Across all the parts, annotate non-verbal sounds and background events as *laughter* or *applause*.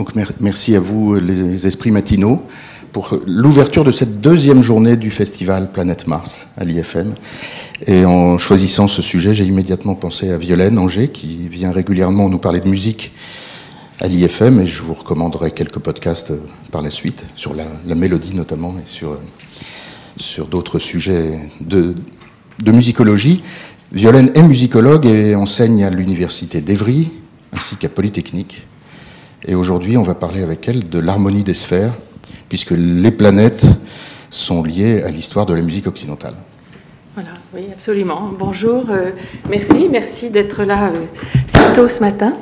Donc merci à vous, les esprits matinaux, pour l'ouverture de cette deuxième journée du festival Planète Mars à l'IFM. Et en choisissant ce sujet, j'ai immédiatement pensé à Violaine Angers, qui vient régulièrement nous parler de musique à l'IFM, et je vous recommanderai quelques podcasts par la suite, sur la, mélodie notamment, et sur, sur d'autres sujets de musicologie. Violaine est musicologue et enseigne à l'université d'Evry, ainsi qu'à Polytechnique. Et aujourd'hui, on va parler avec elle de l'harmonie des sphères, puisque les planètes sont liées à l'histoire de la musique occidentale. Voilà, oui, absolument. Bonjour, euh, merci, merci d'être là euh, si tôt ce matin.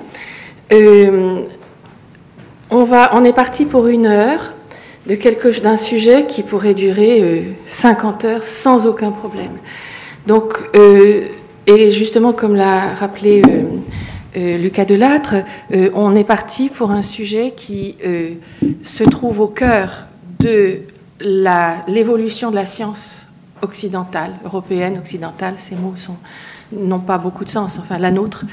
Euh, on, va, on est parti pour une heure de quelque, d'un sujet qui pourrait durer 50 heures sans aucun problème. Donc, et justement, comme l'a rappelé euh, Lucas Delattre, euh, on est parti pour un sujet qui euh, se trouve au cœur de l'évolution de la science occidentale, européenne, occidentale, ces mots n'ont pas beaucoup de sens, enfin la nôtre.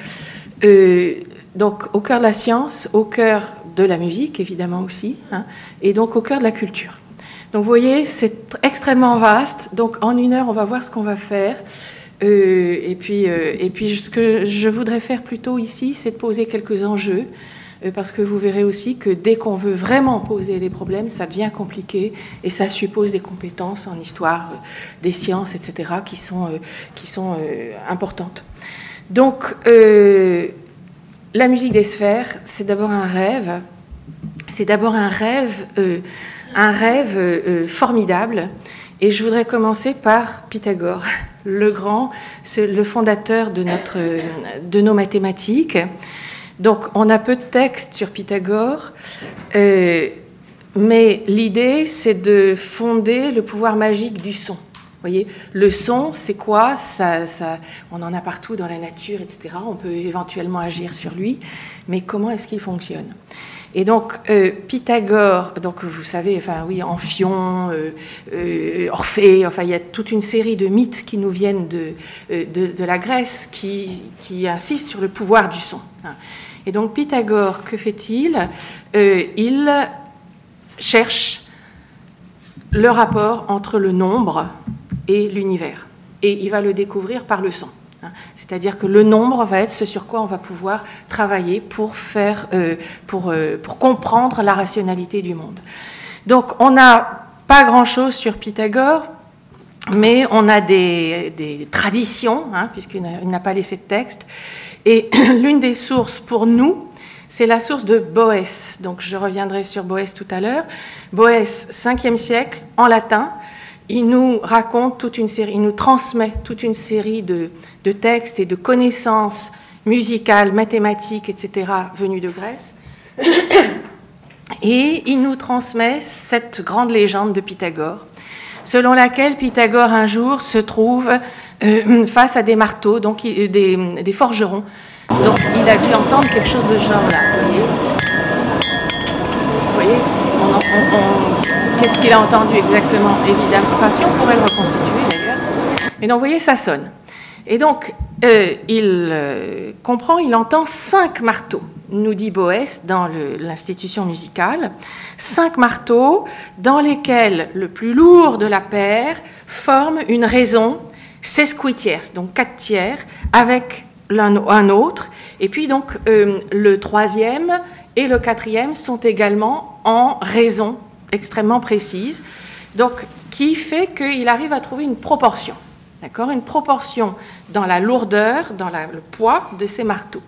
donc au cœur de la science, au cœur de la musique évidemment aussi, hein, et donc au cœur de la culture. Donc vous voyez, c'est extrêmement vaste, donc en une heure on va voir ce qu'on va faire. Euh, et, puis, euh, et puis, ce que je voudrais faire plutôt ici, c'est de poser quelques enjeux, euh, parce que vous verrez aussi que dès qu'on veut vraiment poser les problèmes, ça devient compliqué et ça suppose des compétences en histoire des sciences, etc., qui sont, qui sont importantes. Donc, la musique des sphères, c'est d'abord un rêve. C'est d'abord un rêve, un rêve formidable. Et je voudrais commencer par Pythagore le grand, le fondateur de, nos mathématiques. Donc, on a peu de textes sur Pythagore, euh, mais l'idée, c'est de fonder le pouvoir magique du son. Vous voyez, le son, c'est quoi? Ça, On en a partout dans la nature, etc. On peut éventuellement agir sur lui, mais comment est-ce qu'il fonctionne? Et donc, euh, Pythagore, donc vous savez, enfin oui, Amphion, euh, euh, Orphée, enfin il y a toute une série de mythes qui nous viennent de, la Grèce qui, qui, insistent sur le pouvoir du son. Hein. Et donc, Pythagore, que fait-il? Il cherche le rapport entre le nombre et l'univers. Et il va le découvrir par le son. C'est-à-dire que le nombre va être ce sur quoi on va pouvoir travailler pour, faire, euh, pour, euh, pour comprendre la rationalité du monde. Donc on n'a pas grand-chose sur Pythagore, mais on a des, traditions, hein, puisqu'il n'a pas laissé de texte. Et *clears throat* l'une des sources pour nous, c'est la source de Boès. Donc je reviendrai sur Boès tout à l'heure. Boès, 5e siècle, en latin il nous raconte toute une série, il nous transmet toute une série de, textes et de connaissances musicales, mathématiques, etc., venus de Grèce. Et il nous transmet cette grande légende de Pythagore, selon laquelle Pythagore un jour se trouve euh, face à des marteaux, donc des, forgerons. Donc il a dû entendre quelque chose de genre là. Vous voyez, Qu'est-ce qu'il a entendu exactement, évidemment Enfin, si on pourrait le reconstituer d'ailleurs. Mais donc, vous voyez, ça sonne. Et donc, euh, il euh, comprend, il entend cinq marteaux, nous dit Boès dans l'institution musicale, cinq marteaux dans lesquels le plus lourd de la paire forme une raison sesquitiers, donc quatre tiers, avec un autre. Et puis donc euh, le troisième et le quatrième sont également en raison extrêmement précise, donc qui fait qu'il arrive à trouver une proportion, d'accord, une proportion dans la lourdeur, dans le poids de ces marteaux.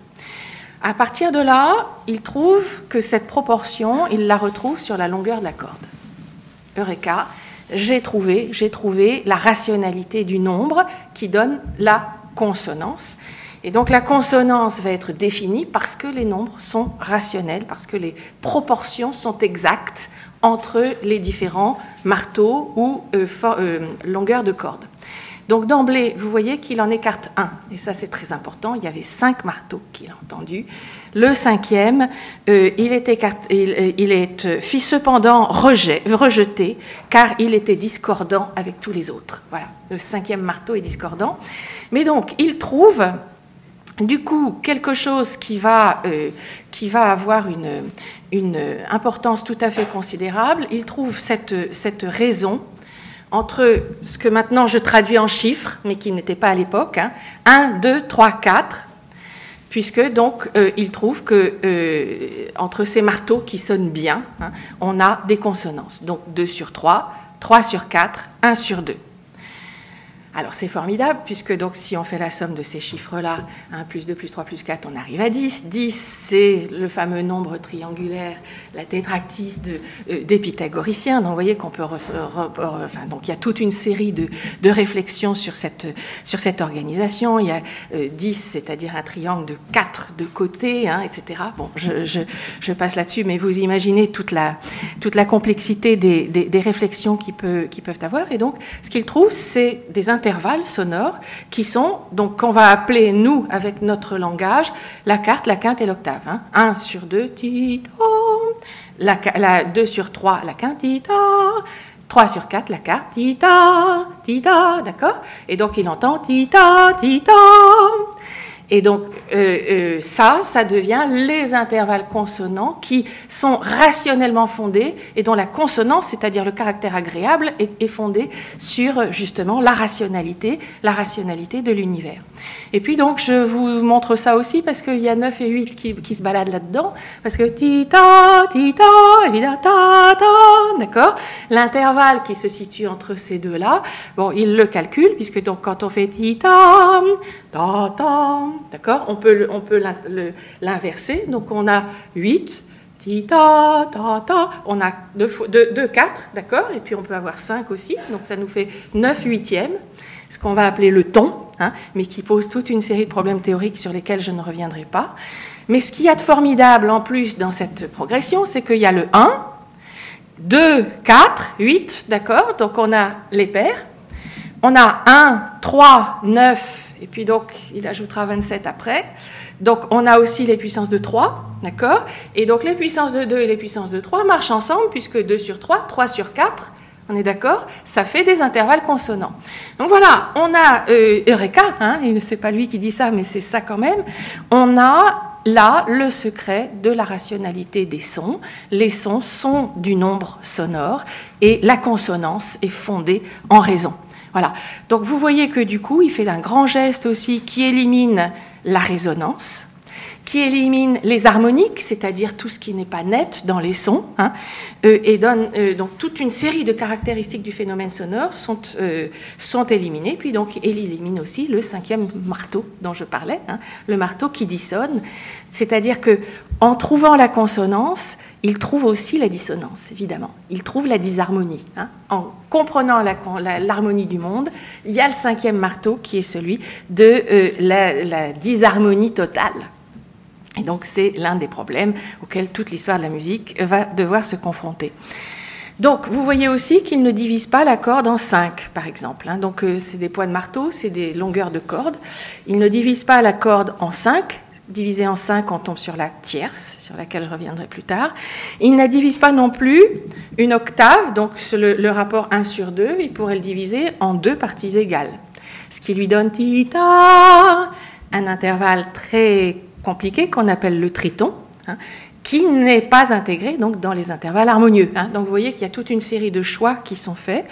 À partir de là, il trouve que cette proportion, il la retrouve sur la longueur de la corde. Eureka, j'ai trouvé, j'ai trouvé la rationalité du nombre qui donne la consonance. Et donc la consonance va être définie parce que les nombres sont rationnels, parce que les proportions sont exactes entre les différents marteaux ou euh, euh, longueurs de corde. Donc d'emblée, vous voyez qu'il en écarte un, et ça c'est très important. Il y avait cinq marteaux qu'il a entendus. Le cinquième, euh, il, est il, il, fit cependant rejet, rejeté, car il était discordant avec tous les autres. Voilà, le cinquième marteau est discordant. Mais donc, il trouve du coup quelque chose qui va, euh, qui va avoir une, une, importance tout à fait considérable. Il trouve cette, cette, raison entre ce que maintenant je traduis en chiffres, mais qui n'était pas à l'époque, 1, 2, 3, 4, puisque donc euh, il trouve que euh, entre ces marteaux qui sonnent bien, hein, on a des consonances. Donc 2 sur 3, 3 sur 4, 1 sur 2. Alors c'est formidable, puisque donc si on fait la somme de ces chiffres-là, 1 plus 2 plus 3 plus 4, on arrive à 10. 10, c'est le fameux nombre triangulaire, la tétractise de, euh, des pythagoriciens. Donc vous voyez qu'on peut... donc il y a toute une série de, de, réflexions sur cette, sur cette organisation. Il y a 10, euh, c'est-à-dire un triangle de 4 de côté, hein, etc. Bon, je, passe là-dessus, mais vous imaginez toute la, toute la complexité des, des, des réflexions qui, peut, qui peuvent avoir. Et donc, ce qu'ils trouvent, c'est des interventions intervalles sonores qui sont, donc qu'on va appeler, nous, avec notre langage, la carte, la quinte et l'octave. 1 hein. sur 2, tita. La, la, 2 sur 3, la quinte, tita. 3 sur 4, la carte, tita, tita, d'accord? Et donc il entend tita, tita. Et donc euh, euh, ça, ça devient les intervalles consonants qui sont rationnellement fondés et dont la consonance, c'est-à-dire le caractère agréable, est, fondée sur justement la rationalité, la rationalité de l'univers. Et puis donc je vous montre ça aussi parce qu'il y a 9 et 8 qui, se baladent là-dedans, parce que tita, tita, évidemment, ta, ta, d'accord? L'intervalle qui se situe entre ces deux-là, bon, il le calcule, puisque donc quand on fait tita, ta, ta, d'accord? On peut, l'inverser, donc on a 8, ta, ta, ta. On a 2, 4, d'accord? Et puis on peut avoir 5 aussi, donc ça nous fait 9 huitièmes, ce qu'on va appeler le ton, hein, mais qui pose toute une série de problèmes théoriques sur lesquels je ne reviendrai pas. Mais ce qu'il y a de formidable en plus dans cette progression, c'est qu'il y a le 1, 2, 4, 8, d'accord? Donc on a les paires. On a 1, 3, 9, et puis donc il ajoutera 27 après. Donc on a aussi les puissances de 3, d'accord? Et donc les puissances de 2 et les puissances de 3 marchent ensemble, puisque 2 sur 3, 3 sur 4, on est d'accord? Ça fait des intervalles consonants. Donc voilà, on a euh, Eureka, hein, et c'est pas lui qui dit ça, mais c'est ça quand même. On a là le secret de la rationalité des sons. Les sons sont du nombre sonore et la consonance est fondée en raison. Voilà. Donc vous voyez que du coup, il fait un grand geste aussi qui élimine la résonance, qui élimine les harmoniques, c'est-à-dire tout ce qui n'est pas net dans les sons, hein, euh, et donne euh, donc toute une série de caractéristiques du phénomène sonore sont, euh, sont éliminées. Puis donc, il élimine aussi le cinquième marteau dont je parlais, hein, le marteau qui dissonne, c'est-à-dire que en trouvant la consonance, il trouve aussi la dissonance, évidemment. Il trouve la disharmonie. Hein. En comprenant l'harmonie du monde, il y a le cinquième marteau qui est celui de la, la disharmonie totale. Et donc c'est l'un des problèmes auxquels toute l'histoire de la musique va devoir se confronter. Donc vous voyez aussi qu'il ne divise pas la corde en cinq, par exemple. Hein. Donc euh, c'est des poids de marteau, c'est des longueurs de corde. Il ne divise pas la corde en cinq. Divisé en cinq, on tombe sur la tierce, sur laquelle je reviendrai plus tard. Il ne divise pas non plus une octave, donc le, rapport 1 sur 2, il pourrait le diviser en deux parties égales. Ce qui lui donne un intervalle très compliqué qu'on appelle le triton, hein, qui n'est pas intégré donc dans les intervalles harmonieux. Hein. Donc vous voyez qu'il y a toute une série de choix qui sont faits.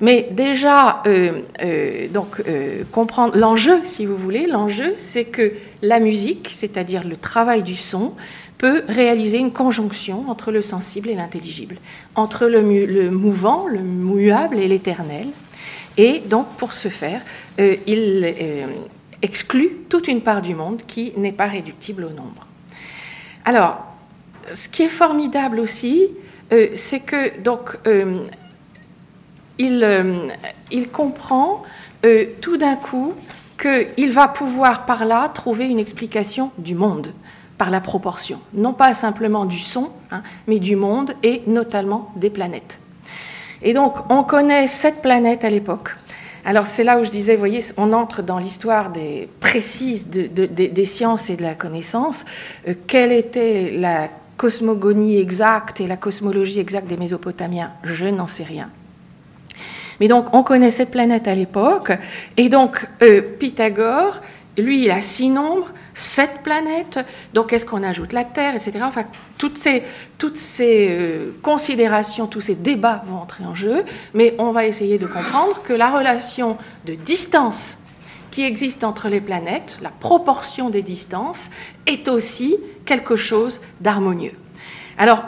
Mais déjà, euh, euh, donc euh, comprendre l'enjeu, si vous voulez, l'enjeu, c'est que la musique, c'est-à-dire le travail du son, peut réaliser une conjonction entre le sensible et l'intelligible, entre le, mouvant, le muable et l'éternel. Et donc, pour ce faire, il exclut toute une part du monde qui n'est pas réductible au nombre. Alors, ce qui est formidable aussi, euh, c'est que donc euh, il, euh, il, comprend tout d'un coup qu'il va pouvoir par là trouver une explication du monde par la proportion, non pas simplement du son, hein, mais du monde et notamment des planètes. Et donc, on connaît cette planète à l'époque. Alors c'est là où je disais, vous voyez, on entre dans l'histoire des, précise des sciences et de la connaissance. Quelle était la cosmogonie exacte et la cosmologie exacte des Mésopotamiens Je n'en sais rien. Mais donc on connaît cette planète à l'époque, et donc euh, Pythagore, lui, il a six nombres, sept planètes. Donc, est-ce qu'on ajoute la Terre, etc. Enfin, toutes ces, toutes ces euh, considérations, tous ces débats vont entrer en jeu, mais on va essayer de comprendre que la relation de distance qui existe entre les planètes, la proportion des distances, est aussi quelque chose d'harmonieux. Alors,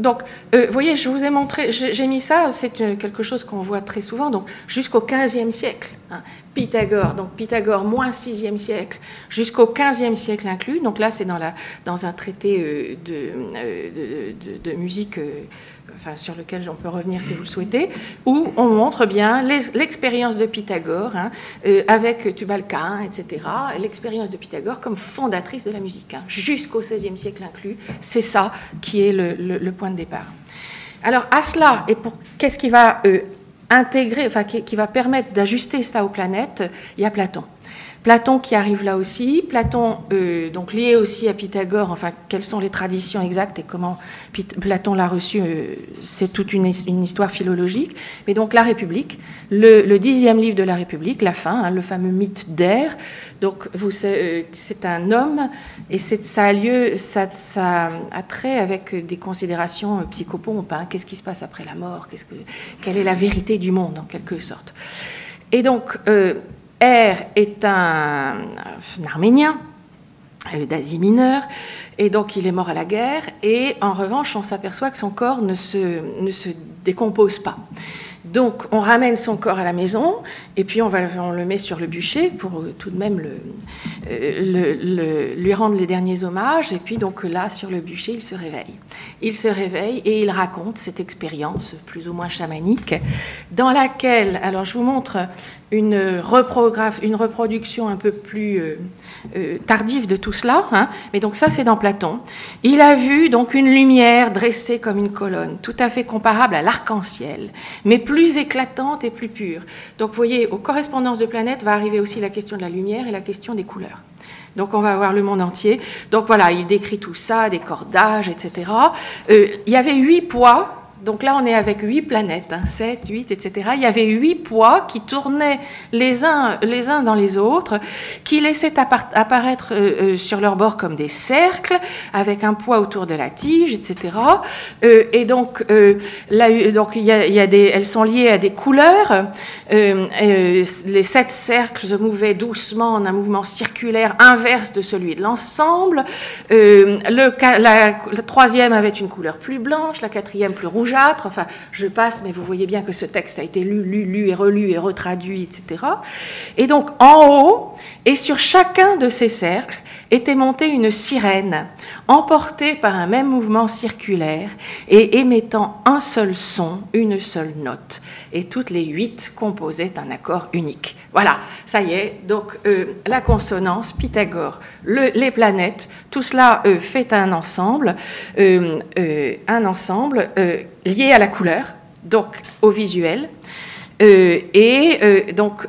donc, euh, vous voyez, je vous ai montré, j'ai mis ça, c'est quelque chose qu'on voit très souvent, donc jusqu'au 15e siècle. Hein, Pythagore, donc Pythagore moins 6e siècle, jusqu'au 15e siècle inclus. Donc là, c'est dans, dans un traité euh, euh, de, de, musique sur lequel on peut revenir si vous le souhaitez, où on montre bien l'expérience de Pythagore hein, euh, avec Tubalcain, etc. L'expérience de Pythagore comme fondatrice de la musique, hein, jusqu'au XVIe siècle inclus. C'est ça qui est le, point de départ. Alors à cela, et pour qu'est-ce qui va euh, intégrer, enfin qui va permettre d'ajuster ça aux planètes, il y a Platon. Platon qui arrive là aussi, Platon euh, donc lié aussi à Pythagore, enfin quelles sont les traditions exactes et comment Platon l'a reçu, euh, c'est toute une, histoire philologique. Mais donc la République, le, dixième livre de la République, la fin, hein, le fameux mythe d'air. Donc euh, c'est un homme et ça a lieu, ça, a trait avec des considérations psychopompes. Hein. Qu'est-ce qui se passe après la mort? Que, Quelle est la vérité du monde en quelque sorte? Et donc R est un, Arménien d'Asie mineure, et donc il est mort à la guerre, et en revanche, on s'aperçoit que son corps ne se décompose pas. Donc on ramène son corps à la maison et puis on, le met sur le bûcher pour euh, tout de même euh, lui rendre les derniers hommages. Et puis donc là, sur le bûcher, il se réveille. Il se réveille et il raconte cette expérience plus ou moins chamanique dans laquelle, alors je vous montre une, reproduction un peu plus euh, tardive de tout cela, hein. mais donc ça c'est dans Platon. Il a vu donc une lumière dressée comme une colonne, tout à fait comparable à l'arc-en-ciel, mais plus éclatante et plus pure. Donc vous voyez, aux correspondances de planètes va arriver aussi la question de la lumière et la question des couleurs. Donc on va voir le monde entier. Donc voilà, il décrit tout ça, des cordages, etc. Euh, il y avait huit poids donc là, on est avec huit planètes, hein, 7, 8, etc. Il y avait huit poids qui tournaient les uns, les uns dans les autres, qui laissaient apparaître euh, euh, sur leur bord comme des cercles, avec un poids autour de la tige, etc. Euh, et donc, là, donc y a, des, elles sont liées à des couleurs. les sept cercles se mouvaient doucement en un mouvement circulaire inverse de celui de l'ensemble. Le, la troisième avait une couleur plus blanche, la quatrième plus rouge Enfin, je passe, mais vous voyez bien que ce texte a été lu, lu, lu et relu et retraduit, etc. Et donc, en haut, et sur chacun de ces cercles, était montée une sirène, emportée par un même mouvement circulaire et émettant un seul son, une seule note. Et toutes les huit composaient un accord unique. Voilà, ça y est, donc euh, la consonance, Pythagore, les planètes, tout cela euh, fait un ensemble, euh, un ensemble lié à la couleur, donc au visuel, et donc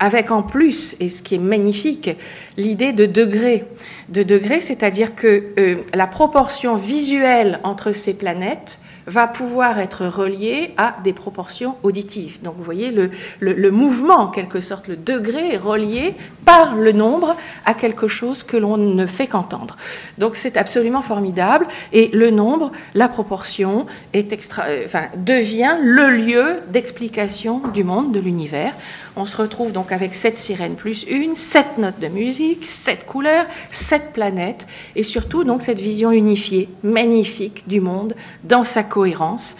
avec en plus, et ce qui est magnifique, l'idée de degré. De degré, c'est-à-dire que euh, la proportion visuelle entre ces planètes va pouvoir être relié à des proportions auditives. Donc vous voyez, le, le, mouvement, en quelque sorte, le degré est relié par le nombre à quelque chose que l'on ne fait qu'entendre. Donc c'est absolument formidable. Et le nombre, la proportion, est extra, euh, enfin, devient le lieu d'explication du monde, de l'univers. On se retrouve donc avec sept sirènes plus une, sept notes de musique, sept couleurs, sept planètes, et surtout donc cette vision unifiée, magnifique du monde dans sa cohérence.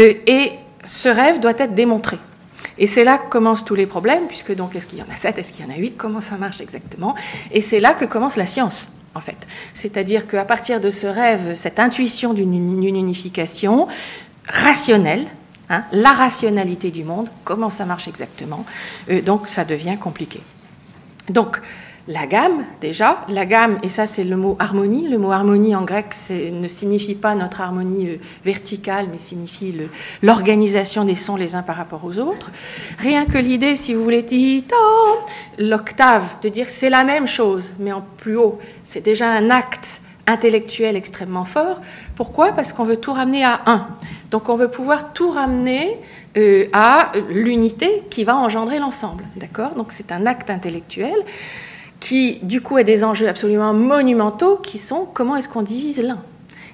Euh, et ce rêve doit être démontré. Et c'est là que commencent tous les problèmes, puisque donc est-ce qu'il y en a sept, est-ce qu'il y en a huit, comment ça marche exactement? Et c'est là que commence la science, en fait. C'est-à-dire qu'à partir de ce rêve, cette intuition d'une unification rationnelle, Hein, la rationalité du monde, comment ça marche exactement. Euh, donc ça devient compliqué. Donc la gamme, déjà, la gamme, et ça c'est le mot harmonie. Le mot harmonie en grec ne signifie pas notre harmonie euh, verticale, mais signifie l'organisation des sons les uns par rapport aux autres. Rien que l'idée, si vous voulez, l'octave, de dire c'est la même chose, mais en plus haut, c'est déjà un acte intellectuel extrêmement fort. Pourquoi? Parce qu'on veut tout ramener à un. Donc on veut pouvoir tout ramener euh, à l'unité qui va engendrer l'ensemble. D'accord? Donc c'est un acte intellectuel qui du coup a des enjeux absolument monumentaux qui sont comment est-ce qu'on divise l'un?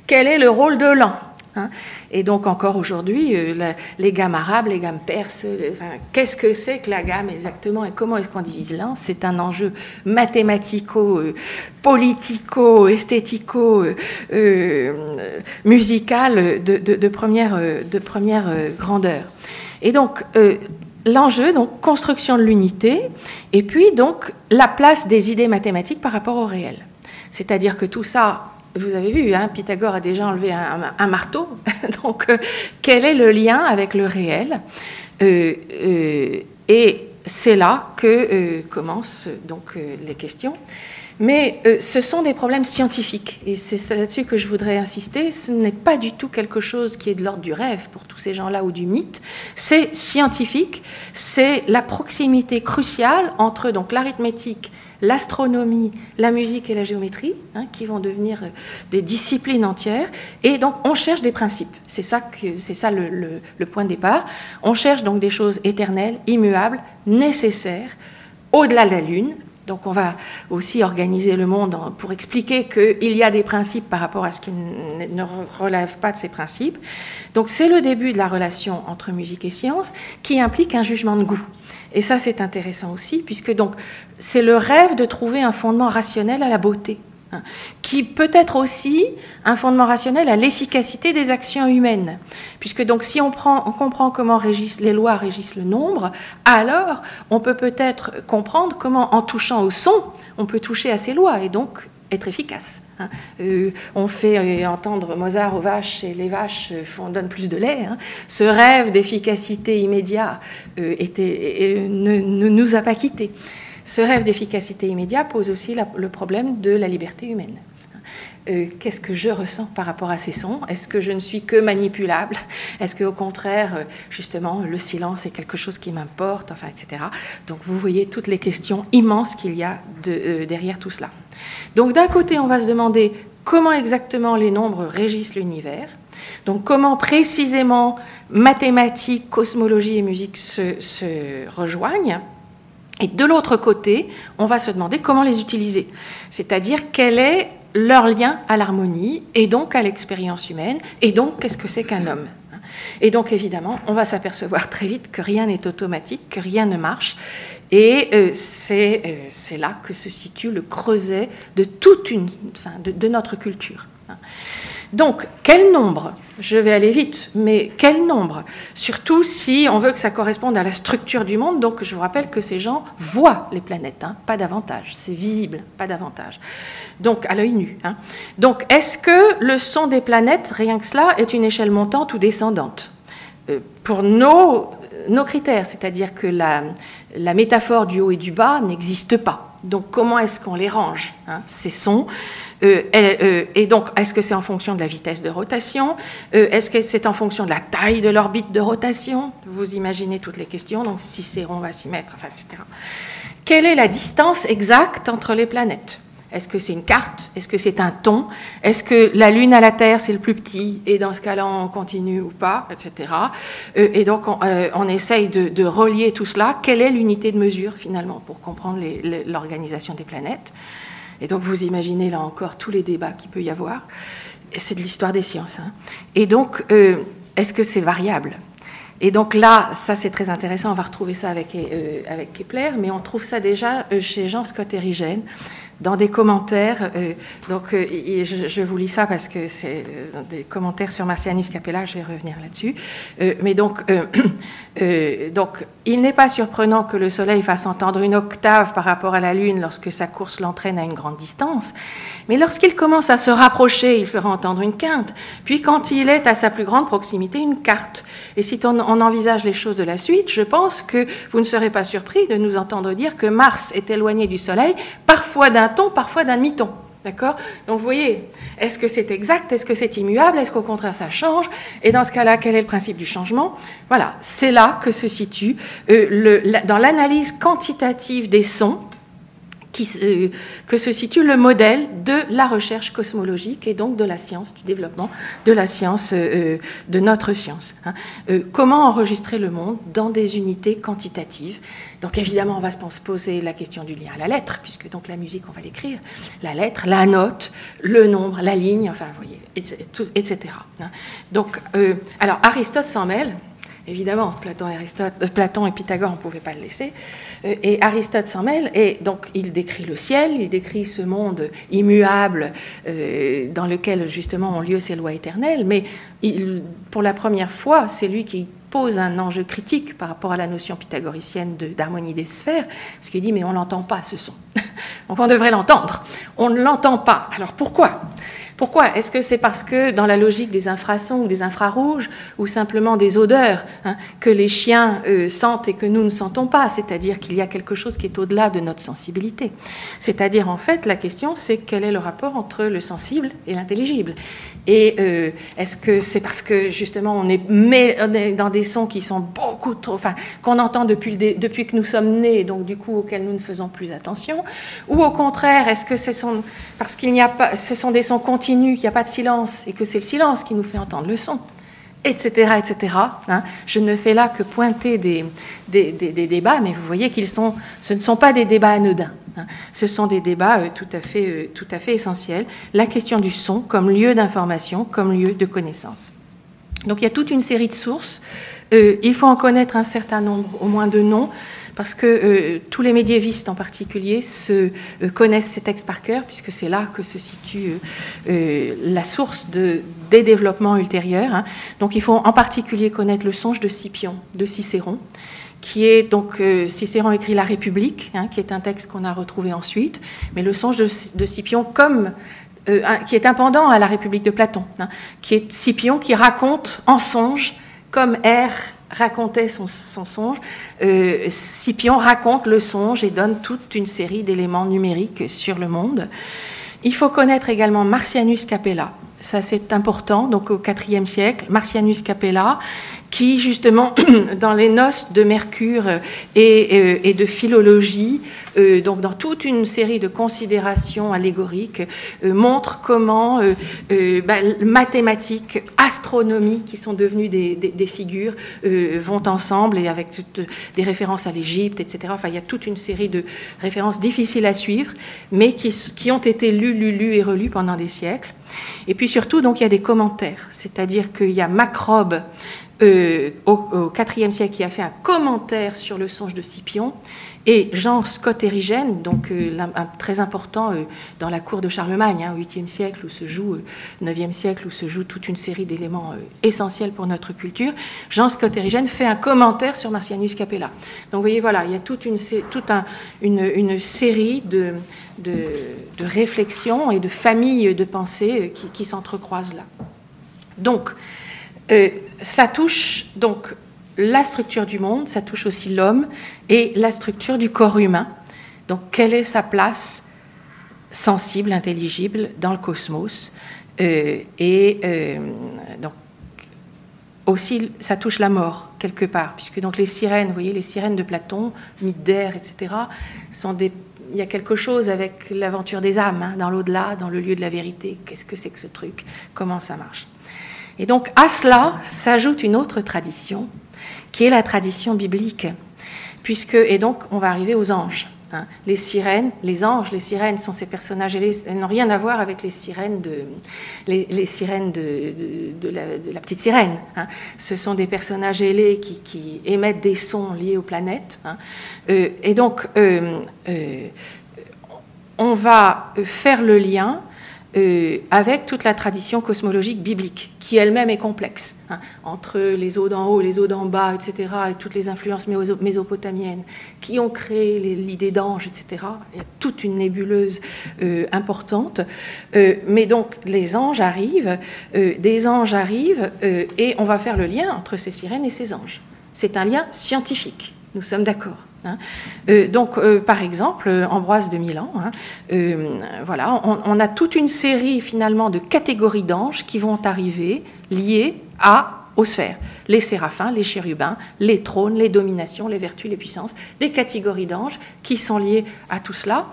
Quel est le rôle de l'un? Hein et donc encore aujourd'hui, euh, les gammes arabes, les gammes perses, euh, qu'est-ce que c'est que la gamme exactement et comment est-ce qu'on divise l'un? C'est un enjeu mathématico, euh, politico, esthético, musical de, première, de première grandeur. Et donc, l'enjeu, donc construction de l'unité, et puis donc la place des idées mathématiques par rapport au réel. C'est-à-dire que tout ça, vous avez vu, hein, Pythagore a déjà enlevé un, marteau. *laughs* Donc, euh, quel est le lien avec le réel? Euh, euh, Et c'est là que commencent donc les questions. Mais ce sont des problèmes scientifiques, et c'est là-dessus que je voudrais insister. Ce n'est pas du tout quelque chose qui est de l'ordre du rêve pour tous ces gens-là ou du mythe. C'est scientifique. C'est la proximité cruciale entre donc l'arithmétique l'astronomie, la musique et la géométrie, hein, qui vont devenir euh, des disciplines entières. Et donc, on cherche des principes. C'est ça, c'est ça le, point de départ. On cherche donc des choses éternelles, immuables, nécessaires, au-delà de la Lune. Donc, on va aussi organiser le monde pour expliquer qu'il y a des principes par rapport à ce qui ne relève pas de ces principes. Donc, c'est le début de la relation entre musique et science qui implique un jugement de goût. Et ça, c'est intéressant aussi, puisque donc c'est le rêve de trouver un fondement rationnel à la beauté, hein, qui peut être aussi un fondement rationnel à l'efficacité des actions humaines, puisque donc si on, prend, on comprend comment régissent, les lois régissent le nombre, alors on peut peut-être comprendre comment, en touchant au son, on peut toucher à ces lois. Et donc être efficace. Hein. Euh, on fait euh, entendre Mozart aux vaches et les vaches font, donnent plus de lait. Hein. Ce rêve d'efficacité immédiate euh, ne, nous a pas quittés. Ce rêve d'efficacité immédiate pose aussi le problème de la liberté humaine. Qu'est-ce que je ressens par rapport à ces sons? Est-ce que je ne suis que manipulable? Est-ce qu'au contraire, justement, le silence est quelque chose qui m'importe? Enfin, etc. Donc, vous voyez toutes les questions immenses qu'il y a derrière tout cela. Donc d'un côté, on va se demander comment exactement les nombres régissent l'univers, donc comment précisément mathématiques, cosmologie et musique se, rejoignent. Et de l'autre côté, on va se demander comment les utiliser, c'est-à-dire quel est leur lien à l'harmonie et donc à l'expérience humaine, et donc qu'est-ce que c'est qu'un homme? Et donc évidemment, on va s'apercevoir très vite que rien n'est automatique, que rien ne marche, et euh, euh, c'est là que se situe le creuset de toute de, notre culture. Donc, quel nombre? Je vais aller vite, mais quel nombre? Surtout si on veut que ça corresponde à la structure du monde. Donc, je vous rappelle que ces gens voient les planètes, hein, pas davantage. C'est visible, pas davantage. Donc, à l'œil nu. Hein. Donc, est-ce que le son des planètes, rien que cela, est une échelle montante ou descendante? Euh, Pour nos, nos critères, c'est-à-dire que la, métaphore du haut et du bas n'existe pas. Donc comment est-ce qu'on les range, hein, ces sons? euh, euh, et, donc, est-ce que c'est en fonction de la vitesse de rotation? Euh, Est-ce que c'est en fonction de la taille de l'orbite de rotation? Vous imaginez toutes les questions, donc si c'est rond, on va s'y mettre, enfin, etc. Quelle est la distance exacte entre les planètes? Est-ce que c'est une carte? Est-ce que c'est un ton? Est-ce que la Lune à la Terre, c'est le plus petit Et dans ce cas-là, on continue ou pas, etc. Euh, et donc, on, euh, essaye de, relier tout cela. Quelle est l'unité de mesure, finalement, pour comprendre l'organisation des planètes? Et donc, vous imaginez, là encore, tous les débats qu'il peut y avoir. C'est de l'histoire des sciences. Hein. Et donc, euh, est-ce que c'est variable? Et donc là, ça c'est très intéressant, on va retrouver ça avec, avec Kepler, mais on trouve ça déjà chez Jean Scott Erigène, dans des commentaires. Euh, donc, euh, je, vous lis ça parce que c'est euh, des commentaires sur Marcianus Capella, je vais revenir là-dessus. mais donc, *clears throat* donc, il n'est pas surprenant que le Soleil fasse entendre une octave par rapport à la Lune lorsque sa course l'entraîne à une grande distance. Mais lorsqu'il commence à se rapprocher, il fera entendre une quinte. Puis quand il est à sa plus grande proximité, une quarte. Et si on, envisage les choses de la suite, je pense que vous ne serez pas surpris de nous entendre dire que Mars est éloigné du Soleil, parfois d'un ton, parfois d'un demi-ton. D'accord? Donc vous voyez, est-ce que c'est exact? Est-ce que c'est immuable? Est-ce qu'au contraire ça change? Et dans ce cas-là, quel est le principe du changement? Voilà, c'est là que se situe, euh, le, dans l'analyse quantitative des sons, euh, que se situe le modèle de la recherche cosmologique et donc de la science, du développement de la science, euh, euh, de notre science. Hein. comment enregistrer le monde dans des unités quantitatives Donc évidemment, on va se poser la question du lien à la lettre, puisque donc la musique, on va l'écrire, la lettre, la note, le nombre, la ligne, enfin, vous voyez, etc. Hein. Donc, alors Aristote s'en mêle. Évidemment, Platon, Aristote, Platon et Pythagore, on ne pouvait pas le laisser. Euh, et Aristote s'en mêle, et donc il décrit le ciel, il décrit ce monde immuable euh, dans lequel justement ont lieu ces lois éternelles, mais pour la première fois, c'est lui qui pose un enjeu critique par rapport à la notion pythagoricienne d'harmonie des sphères, parce qu'il dit mais on n'entend pas ce son. *laughs* donc on devrait l'entendre. On ne l'entend pas. Alors pourquoi? Pourquoi? Est-ce que c'est parce que dans la logique des infrasons ou des infrarouges, ou simplement des odeurs hein, que les chiens euh, sentent et que nous ne sentons pas? C'est-à-dire qu'il y a quelque chose qui est au-delà de notre sensibilité. C'est-à-dire en fait la question c'est quel est le rapport entre le sensible et l'intelligible? Et euh, est-ce que c'est parce que justement on est, dans des sons qui sont beaucoup trop, enfin qu'on entend depuis, depuis que nous sommes nés, donc du coup auxquels nous ne faisons plus attention, ou au contraire est-ce que ce sont parce qu'il n'y a pas, ce sont des sons continus, qu'il n'y a pas de silence et que c'est le silence qui nous fait entendre le son? Etc., etc. Hein. Je ne fais là que pointer des, des, des, débats, mais vous voyez qu'ils sont, ce ne sont pas des débats anodins. Hein. Ce sont des débats euh, tout, à fait, euh, tout à fait essentiels. La question du son comme lieu d'information, comme lieu de connaissance. Donc il y a toute une série de sources. Euh, il faut en connaître un certain nombre, au moins de noms parce que euh, tous les médiévistes en particulier se, euh, connaissent ces textes par cœur, puisque c'est là que se situe euh, la source de, des développements ultérieurs. Hein. Donc il faut en particulier connaître le songe de Scipion, de Cicéron, qui est donc Cicéron écrit La République, hein, qui est un texte qu'on a retrouvé ensuite, mais le songe de, Scipion comme qui est un pendant à la République de Platon, hein, qui est Scipion qui raconte en songe comme R racontait son, songe, euh, Scipion raconte le songe et donne toute une série d'éléments numériques sur le monde. Il faut connaître également Marcianus Capella. Ça, c'est important. Donc, au IVe siècle, Marcianus Capella, qui justement, *clears throat* dans les noces de Mercure et, euh, de philologie, euh, donc dans toute une série de considérations allégoriques, euh, montre comment bah, mathématiques, astronomie, qui sont devenues des, figures, vont ensemble et avec des références à l'Égypte, etc. Enfin, il y a toute une série de références difficiles à suivre, mais qui, qui ont été lues, lues, lues et relues pendant des siècles. Et puis surtout, donc, il y a des commentaires, c'est-à-dire qu'il y a Macrobe, euh, au, IVe siècle qui a fait un commentaire sur le songe de Scipion, et Jean Scott Érigène, donc euh, très important euh, dans la cour de Charlemagne, hein, au 8e siècle, où se joue, 9e siècle, où se joue toute une série d'éléments essentiels pour notre culture. Jean Scott Érigène fait un commentaire sur Marcianus Capella. Donc vous voyez, voilà, il y a toute une, série de, de, réflexions et de familles de pensées qui, qui s'entrecroisent là. Donc, euh, ça touche donc la structure du monde, ça touche aussi l'homme et la structure du corps humain. Donc, quelle est sa place sensible, intelligible dans le cosmos? Euh, Et euh, donc, aussi, ça touche la mort quelque part, puisque donc les sirènes, vous voyez, les sirènes de Platon, mythe d'air, etc., sont des il y a quelque chose avec l'aventure des âmes, hein, dans l'au-delà, dans le lieu de la vérité. Qu'est-ce que c'est que ce truc? Comment ça marche? Et donc à cela s'ajoute une autre tradition, qui est la tradition biblique. Puisque, et donc on va arriver aux anges. Hein. Les sirènes, les anges, les sirènes sont ces personnages, elles n'ont rien à voir avec les sirènes de, les, sirènes de, la, petite sirène. Hein. Ce sont des personnages ailés qui, émettent des sons liés aux planètes. Hein. Euh, et donc, euh, euh, on va faire le lien avec toute la tradition cosmologique biblique qui elle-même est complexe, hein, entre les eaux d'en haut, les eaux d'en bas, etc., et toutes les influences mésopotamiennes qui ont créé l'idée d'ange, etc. Il y a toute une nébuleuse euh, importante. Euh, mais donc, les anges arrivent, euh, des anges arrivent, et on va faire le lien entre ces sirènes et ces anges. C'est un lien scientifique, nous sommes d'accord. Hein. donc, par exemple, Ambroise de Milan, hein, voilà, on, a toute une série finalement de catégories d'anges qui vont arriver liées à aux sphères. Les séraphins, les chérubins, les trônes, les dominations, les vertus, les puissances, des catégories d'anges qui sont liées à tout cela.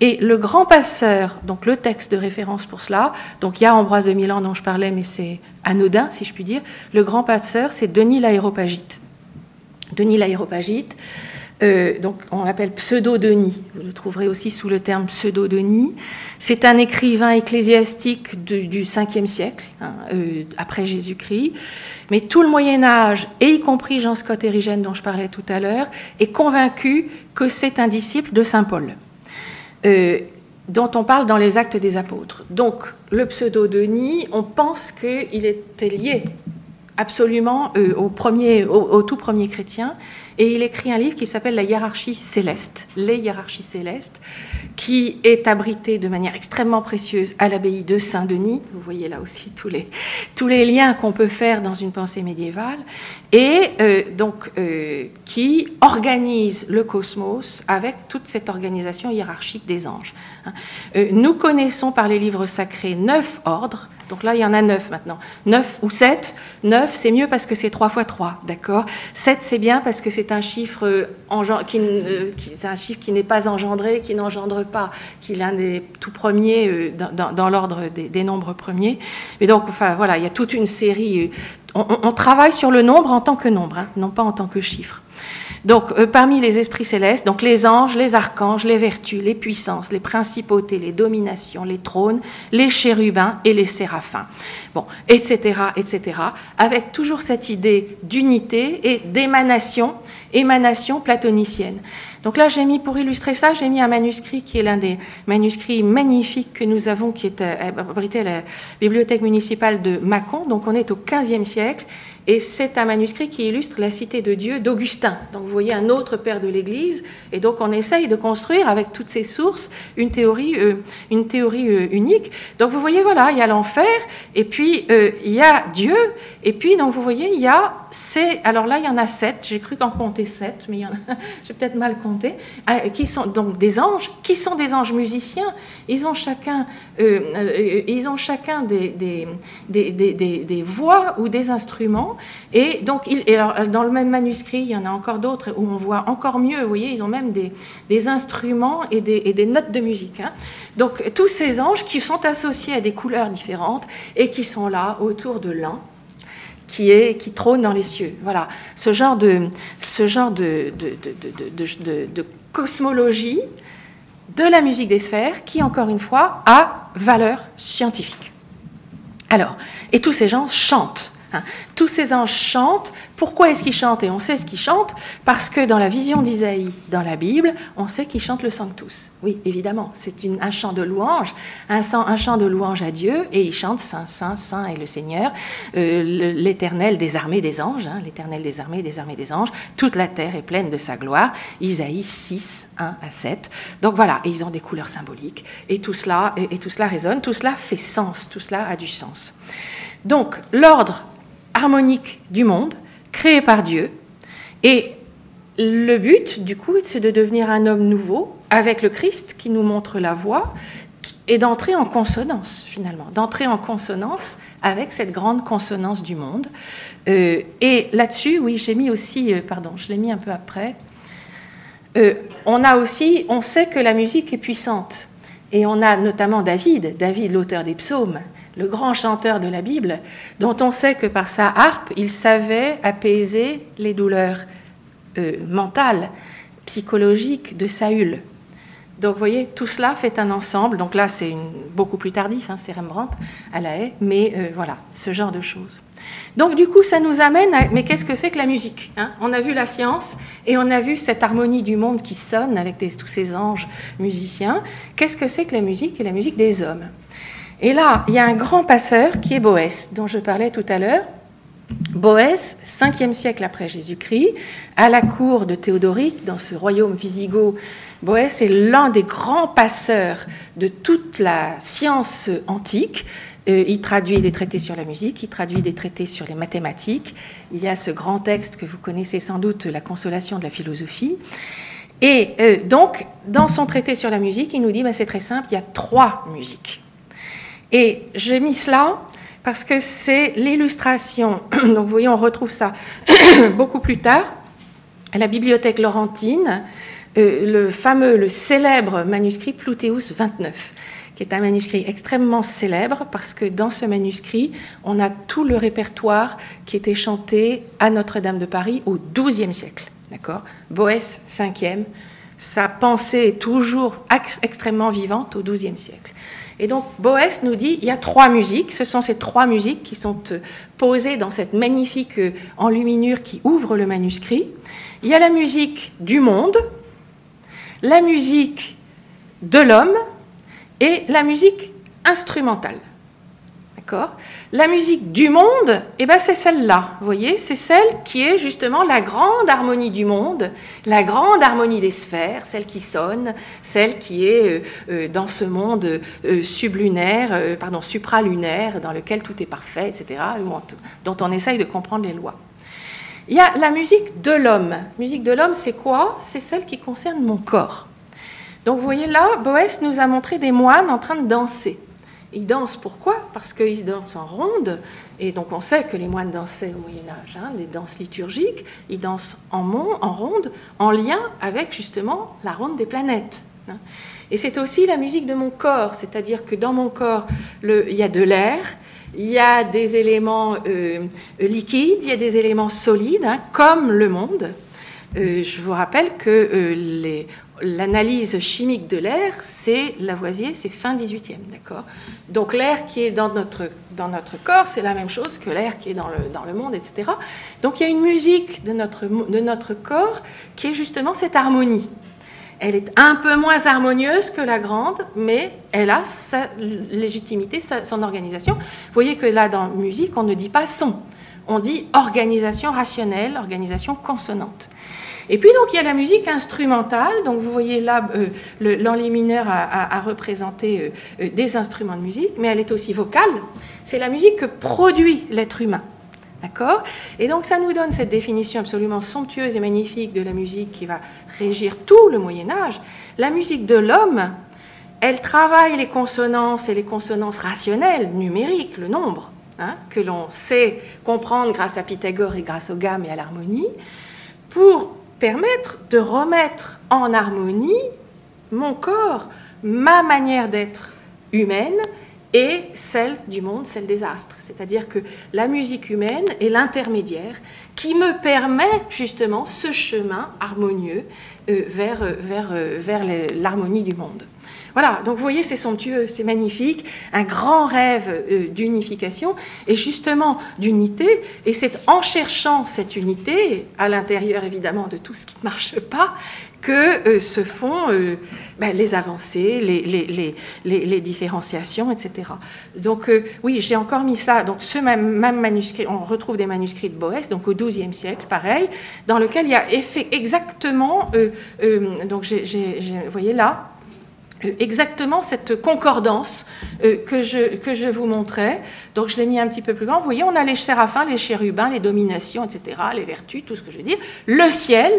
Et le grand passeur, donc le texte de référence pour cela, donc il y a Ambroise de Milan dont je parlais, mais c'est anodin, si je puis dire. Le grand passeur, c'est Denis l'Aéropagite. Denis l'Aéropagite, euh, donc on l'appelle pseudo-Denis. Vous le trouverez aussi sous le terme pseudo-Denis. C'est un écrivain ecclésiastique du 5e siècle, hein, euh, après Jésus-Christ. Mais tout le Moyen Âge, et y compris Jean Scott Érigène dont je parlais tout à l'heure, est convaincu que c'est un disciple de Saint Paul, euh, dont on parle dans les Actes des Apôtres. Donc le pseudo-Denis, on pense qu'il était lié absolument au, tout premier chrétien et il écrit un livre qui s'appelle La hiérarchie céleste, les hiérarchies célestes, qui est abrité de manière extrêmement précieuse à l'abbaye de Saint-Denis. Vous voyez là aussi tous les, tous les liens qu'on peut faire dans une pensée médiévale. Et euh, donc, euh, qui organise le cosmos avec toute cette organisation hiérarchique des anges. Hein. Euh, nous connaissons par les livres sacrés neuf ordres donc là, il y en a neuf maintenant. Neuf ou sept. Neuf, c'est mieux parce que c'est trois fois trois, d'accord? Sept, c'est bien parce que c'est un chiffre qui, un chiffre qui n'est pas engendré, qui n'engendre pas, qui est l'un des tout premiers dans, l'ordre des, nombres premiers. Mais donc, enfin, voilà, il y a toute une série. On, travaille sur le nombre en tant que nombre, hein, non pas en tant que chiffre. Donc, euh, parmi les esprits célestes, donc les anges, les archanges, les vertus, les puissances, les principautés, les dominations, les trônes, les chérubins et les séraphins. Bon, etc., etc., avec toujours cette idée d'unité et d'émanation, émanation platonicienne. Donc là, j'ai mis, pour illustrer ça, j'ai mis un manuscrit qui est l'un des manuscrits magnifiques que nous avons, qui est euh, abrité à la bibliothèque municipale de Mâcon. Donc on est au XVe siècle et c'est un manuscrit qui illustre la cité de Dieu d'Augustin. Donc vous voyez un autre père de l'Église. Et donc on essaye de construire avec toutes ces sources une théorie, euh, euh, unique. Donc vous voyez, voilà, il y a l'enfer, et puis il y a Dieu, et puis donc vous voyez, il y a ces... Alors là, il y en a sept. J'ai cru qu'en compter sept, mais *laughs* j'ai peut-être mal compté. qui sont donc des anges, qui sont des anges musiciens. Ils ont chacun, ils ont chacun des, des, des, des voix ou des instruments et donc, il, dans le même manuscrit, il y en a encore d'autres où on voit encore mieux. Vous voyez, ils ont même des, instruments et des, notes de musique. Hein. Donc, tous ces anges qui sont associés à des couleurs différentes et qui sont là autour de l'un qui, est, qui trône dans les cieux. Voilà, ce genre de, de cosmologie de la musique des sphères qui, encore une fois, a valeur scientifique. Alors, et tous ces gens chantent. Hein. Tous ces anges chantent. Pourquoi est-ce qu'ils chantent? Et on sait ce qu'ils chantent parce que dans la vision d'Isaïe, dans la Bible, on sait qu'ils chantent le Sanctus. Oui, évidemment, c'est un chant de louange, un, chant de louange à Dieu, et ils chantent Saint, Saint, Saint est le Seigneur, euh, l'Éternel des armées des anges, hein, l'Éternel des armées des armées des anges. Toute la terre est pleine de sa gloire. Isaïe 6, 1 à 7. Donc voilà, et ils ont des couleurs symboliques, et tout cela, et tout cela résonne, tout cela fait sens, tout cela a du sens. Donc l'ordre harmonique du monde, créé par Dieu. Et le but, du coup, c'est de devenir un homme nouveau avec le Christ qui nous montre la voie et d'entrer en consonance, finalement, d'entrer en consonance avec cette grande consonance du monde. Euh, et là-dessus, oui, j'ai mis aussi, euh, pardon, je l'ai mis un peu après, euh, on a aussi, on sait que la musique est puissante. Et on a notamment David, David, l'auteur des psaumes, le grand chanteur de la Bible, dont on sait que par sa harpe, il savait apaiser les douleurs euh, mentales, psychologiques de Saül. Donc vous voyez, tout cela fait un ensemble. Donc là, c'est beaucoup plus tardif, hein, c'est Rembrandt à la haie, mais euh, voilà, ce genre de choses. Donc du coup, ça nous amène à... Mais qu'est-ce que c'est que la musique hein? On a vu la science et on a vu cette harmonie du monde qui sonne avec tous ces anges musiciens. Qu'est-ce que c'est que la musique? Et la musique des hommes. Et là, il y a un grand passeur qui est Boès, dont je parlais tout à l'heure. Boès, 5e siècle après Jésus-Christ, à la cour de Théodoric, dans ce royaume visigoth, Boès est l'un des grands passeurs de toute la science antique. Euh, il traduit des traités sur la musique, il traduit des traités sur les mathématiques. Il y a ce grand texte que vous connaissez sans doute, La consolation de la philosophie. Et euh, donc, dans son traité sur la musique, il nous dit, ben, c'est très simple, il y a trois musiques. Et j'ai mis cela parce que c'est l'illustration. *clears throat* Donc vous voyez, on retrouve ça *clears throat* beaucoup plus tard à la bibliothèque Laurentine, euh, le fameux, le célèbre manuscrit Ploutéus 29 qui est un manuscrit extrêmement célèbre parce que dans ce manuscrit, on a tout le répertoire qui était chanté à Notre-Dame de Paris au XIIe siècle. D'accord? Boès, 5e, sa pensée est toujours extrêmement vivante au XIIe siècle. Et donc Boès nous dit il y a trois musiques, ce sont ces trois musiques qui sont euh, posées dans cette magnifique euh, enluminure qui ouvre le manuscrit. Il y a la musique du monde, la musique de l'homme et la musique instrumentale. La musique du monde, eh ben c'est celle-là, vous voyez, c'est celle qui est justement la grande harmonie du monde, la grande harmonie des sphères, celle qui sonne, celle qui est euh, euh, dans ce monde euh, sublunaire, pardon, supralunaire, dans lequel tout est parfait, etc., dont on essaye de comprendre les lois. Il y a la musique de l'homme. Musique de l'homme, c'est quoi? C'est celle qui concerne mon corps. Donc vous voyez là, Boès nous a montré des moines en train de danser. Ils dansent pourquoi? Parce qu'ils dansent en ronde, et donc on sait que les moines dansaient au Moyen Âge, hein, des danses liturgiques, ils dansent en, en, ronde, en lien avec justement la ronde des planètes. Hein. Et c'est aussi la musique de mon corps, c'est-à-dire que dans mon corps, il y a de l'air, il y a des éléments euh, liquides, il y a des éléments solides, hein, comme le monde. Euh, je vous rappelle que euh, l'analyse chimique de l'air, c'est Lavoisier, c'est fin 18e, d'accord? Donc l'air qui est dans notre, dans notre corps, c'est la même chose que l'air qui est dans le, dans le monde, etc. Donc il y a une musique de notre, de notre corps qui est justement cette harmonie. Elle est un peu moins harmonieuse que la grande, mais elle a sa légitimité, son organisation. Vous voyez que là, dans musique, on ne dit pas son, on dit organisation rationnelle, organisation consonante. Et puis donc il y a la musique instrumentale. Donc vous voyez là, euh, l'enlimineur a, représenté euh, euh, des instruments de musique, mais elle est aussi vocale. C'est la musique que produit l'être humain. D'accord? Et donc ça nous donne cette définition absolument somptueuse et magnifique de la musique qui va régir tout le Moyen Âge. La musique de l'homme, elle travaille les consonances et les consonances rationnelles, numériques, le nombre, hein, que l'on sait comprendre grâce à Pythagore et grâce aux gammes et à l'harmonie, pour permettre de remettre en harmonie mon corps, ma manière d'être humaine et celle du monde, celle des astres. C'est-à-dire que la musique humaine est l'intermédiaire qui me permet justement ce chemin harmonieux euh, vers, euh, vers, euh, vers l'harmonie du monde. Voilà, donc vous voyez, c'est somptueux, c'est magnifique, un grand rêve d'unification et justement d'unité. Et c'est en cherchant cette unité, à l'intérieur évidemment de tout ce qui ne marche pas, que euh, se font euh, ben, les avancées, les, différenciations, etc. Donc euh, oui, j'ai encore mis ça. Donc ce même, manuscrit, on retrouve des manuscrits de Boès, donc au XIIe siècle, pareil, dans lequel il y a effet exactement, donc j'ai, vous voyez là, exactement cette concordance que, je, que je vous montrais. Donc je l'ai mis un petit peu plus grand. Vous voyez, on a les séraphins, les chérubins, les dominations, etc., les vertus, tout ce que je veux dire. Le ciel,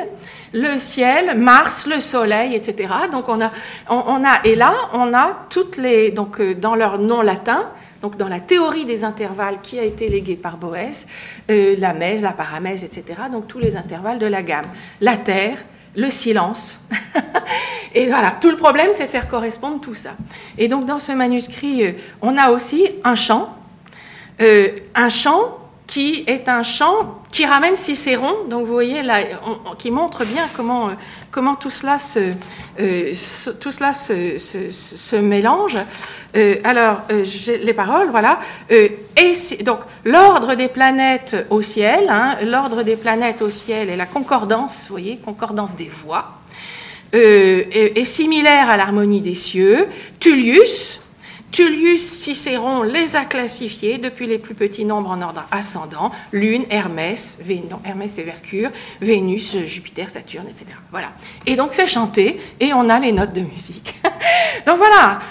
le ciel, Mars, le soleil, etc. Donc on a, on, a et là, on a toutes les, donc euh, dans leur nom latin, donc dans la théorie des intervalles qui a été léguée par Boès, euh, la mèse, la paramèse, etc. Donc tous les intervalles de la gamme. La terre, le silence. *laughs* et voilà, tout le problème, c'est de faire correspondre tout ça. Et donc dans ce manuscrit, euh, on a aussi un chant, un chant qui est un chant qui ramène Cicéron, donc vous voyez là, qui montre bien comment, euh, comment tout cela se, euh, tout cela se, mélange. Euh, alors, les paroles, voilà. et donc, l'ordre des planètes au ciel, hein, l'ordre des planètes au ciel et la concordance, vous voyez, concordance des voix, est, est, similaire à l'harmonie des cieux. Tullius, Tullius Cicéron les a classifiés depuis les plus petits nombres en ordre ascendant, Lune, Hermès, Hermès et Mercure, Vénus, Jupiter, Saturne, etc. Voilà. Et donc c'est chanté et on a les notes de musique. *laughs* Donc voilà.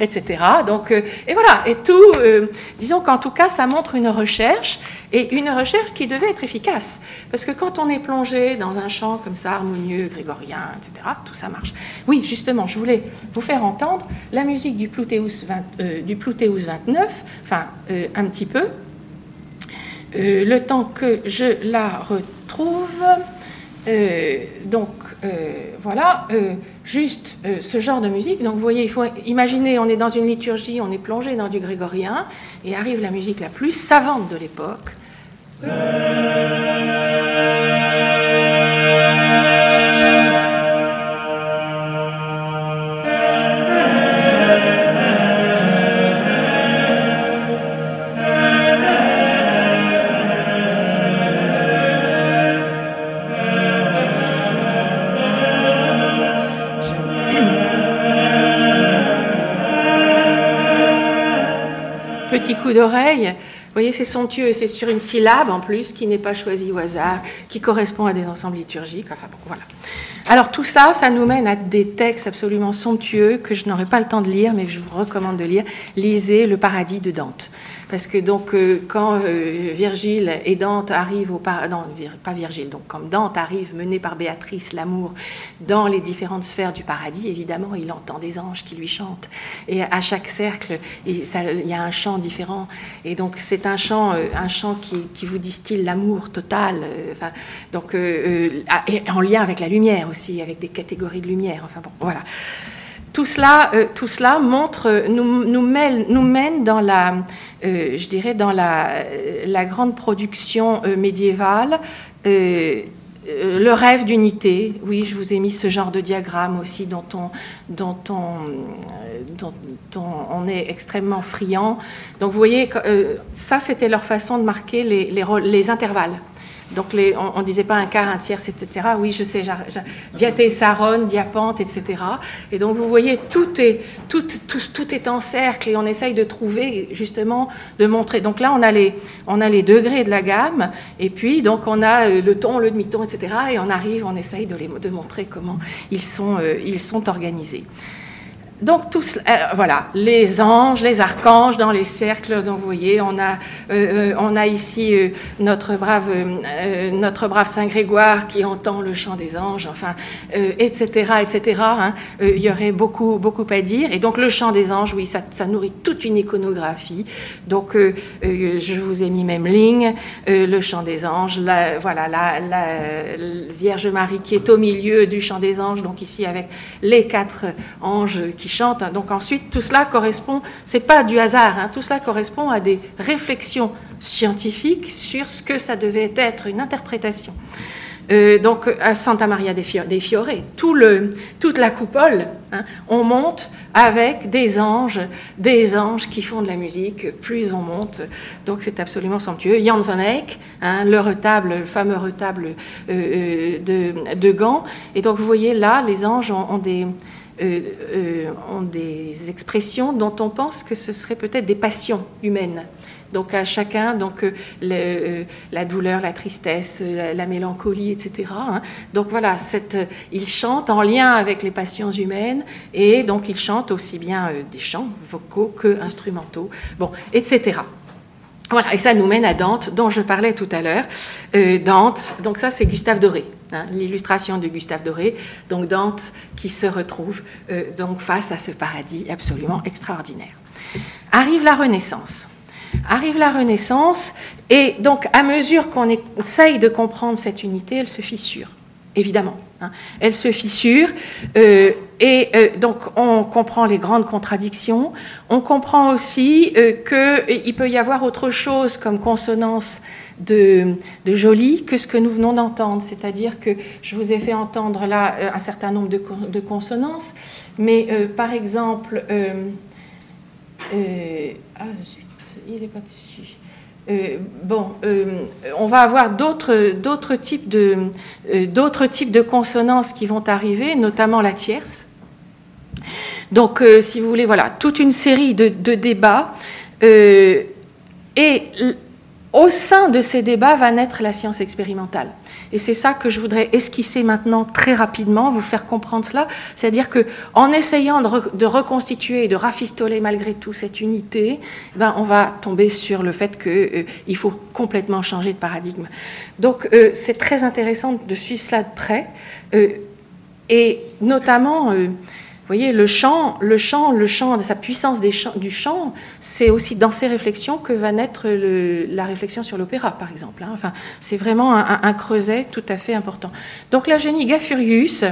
Etc. Donc, euh, et voilà. Et tout, euh, disons qu'en tout cas, ça montre une recherche et une recherche qui devait être efficace. Parce que quand on est plongé dans un chant comme ça, harmonieux, grégorien, etc., tout ça marche. Oui, justement, je voulais vous faire entendre la musique du Ploutéus, euh, du Ploutéus 29, enfin, un petit peu. le temps que je la retrouve. Euh, donc euh, voilà, euh, juste ce genre de musique. Donc vous voyez, il faut imaginer, on est dans une liturgie, on est plongé dans du grégorien, et arrive la musique la plus savante de l'époque. Petit coup d'oreille. Vous voyez, c'est somptueux, c'est sur une syllabe en plus qui n'est pas choisie au hasard, qui correspond à des ensembles liturgiques. Enfin bon, voilà. Alors tout ça, ça nous mène à des textes absolument somptueux que je n'aurai pas le temps de lire, mais que je vous recommande de lire. Lisez Le Paradis de Dante. Parce que donc, euh, quand euh, Virgile et Dante arrivent au paradis, non, pas Virgile, donc quand Dante arrive mené par Béatrice, l'amour, dans les différentes sphères du paradis, évidemment, il entend des anges qui lui chantent. Et à chaque cercle, il y a un chant différent. Et donc, c'est un chant, euh, un chant qui, vous distille l'amour total. enfin, donc, en lien avec la lumière aussi, avec des catégories de lumière. Enfin bon, voilà tout cela, tout cela montre, nous, nous, nous, mène, dans la, euh, je dirais, dans la, grande production euh, médiévale, euh, le rêve d'unité, oui, je vous ai mis ce genre de diagramme aussi dont on, dont on, dont, on est extrêmement friand. Donc vous voyez, ça c'était leur façon de marquer les intervalles. Donc on ne disait pas un quart, un tiers, etc. Oui, je sais, diaté, saron, diapante, etc. Et donc vous voyez, tout est, tout, tout, tout, est en cercle et on essaye de trouver justement, de montrer. Donc là, on a les, on a les degrés de la gamme et puis donc on a euh, le ton, le demi-ton, etc. Et on arrive, on essaye de, les, de montrer comment ils sont, euh, ils sont organisés. Donc, tous, euh, voilà, les anges, les archanges dans les cercles. Donc, vous voyez, on a, euh, euh, on a ici notre, brave, notre brave Saint Grégoire qui entend le chant des anges, enfin, etc., etc. Hein. il y aurait beaucoup, beaucoup à dire. Et donc, le chant des anges, oui, ça, ça nourrit toute une iconographie. Donc, je vous ai mis même ligne, le chant des anges, la, voilà, la, la, Vierge Marie qui est au milieu du chant des anges, donc ici avec les quatre anges qui chante. Hein. Donc ensuite, tout cela correspond, c'est pas du hasard, hein. tout cela correspond à des réflexions scientifiques sur ce que ça devait être une interprétation. Euh, donc à Santa Maria dei Fiore, tout le, toute la coupole, hein, on monte avec des anges, des anges qui font de la musique, plus on monte, donc c'est absolument somptueux. Jan van Eyck, le retable, le fameux retable euh, euh, de, de Gand, et donc vous voyez là, les anges ont des, ont des expressions dont on pense que ce serait peut-être des passions humaines. Donc à chacun, donc euh, la douleur, la tristesse, la, mélancolie, etc. Hein. Donc voilà, cette, il chante en lien avec les passions humaines et donc il chante aussi bien des chants vocaux que instrumentaux, bon, etc. Voilà, et ça nous mène à Dante, dont je parlais tout à l'heure. Dante, donc ça c'est Gustave Doré. Hein, l'illustration de Gustave Doré, donc Dante qui se retrouve euh, donc face à ce paradis absolument extraordinaire. Arrive la Renaissance. Arrive la Renaissance, et donc à mesure qu'on essaye de comprendre cette unité, elle se fissure, évidemment. Hein. Elle se fissure, euh, et euh, donc on comprend les grandes contradictions. On comprend aussi qu'il peut y avoir autre chose comme consonance de, de joli que ce que nous venons d'entendre. C'est-à-dire que je vous ai fait entendre là euh, un certain nombre de, de consonances, mais euh, par exemple, euh, ah zut, il n'est pas dessus. Bon, on va avoir d'autres types, de, consonances qui vont arriver, notamment la tierce. Donc, si vous voulez, voilà, toute une série de débats. et au sein de ces débats va naître la science expérimentale. Et c'est ça que je voudrais esquisser maintenant très rapidement, vous faire comprendre cela. C'est-à-dire que en essayant de, reconstituer et de rafistoler malgré tout cette unité, eh ben, on va tomber sur le fait qu'il euh, faut complètement changer de paradigme. Donc euh, c'est très intéressant de suivre cela de près. Euh, et notamment vous voyez, le chant, le chant, le chant, sa puissance du chant, c'est aussi dans ces réflexions que va naître la réflexion sur l'opéra, par exemple. Hein. Enfin, c'est vraiment un, creuset tout à fait important. Donc la génie Gafurius,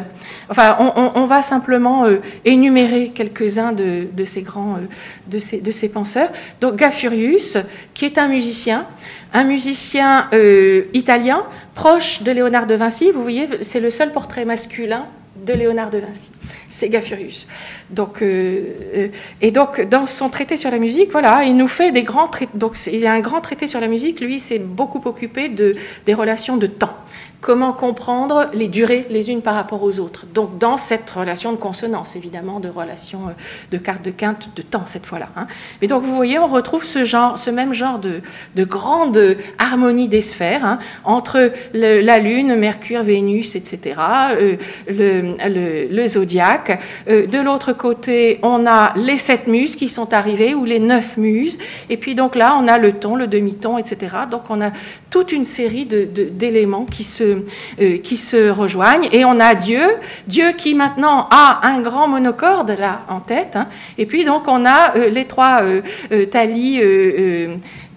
enfin, on, va simplement euh, énumérer quelques-uns de, ces grands, euh, de, ces, penseurs. Donc Gafurius, qui est un musicien, un musicien euh, italien proche de Léonard de Vinci. Vous voyez, c'est le seul portrait masculin de Léonard de Vinci. C'est Gafurius. Donc, euh, euh, et donc, dans son traité sur la musique, voilà, il nous fait des grands traités. Donc, il y a un grand traité sur la musique. Lui, s'est beaucoup occupé de, des relations de temps comment comprendre les durées les unes par rapport aux autres. Donc dans cette relation de consonance, évidemment, de relation euh, de carte de quinte de temps cette fois-là. Hein. Mais donc vous voyez, on retrouve ce, genre, ce même genre de, grande harmonie des sphères hein, entre la Lune, Mercure, Vénus, etc., euh, le, le, zodiaque. Euh, de l'autre côté, on a les sept muses qui sont arrivées, ou les neuf muses. Et puis donc là, on a le ton, le demi-ton, etc. Donc on a toute une série d'éléments qui se euh, qui se rejoignent. Et on a Dieu, Dieu qui maintenant a un grand monocorde là en tête. Hein. Et puis donc on a euh, les trois euh.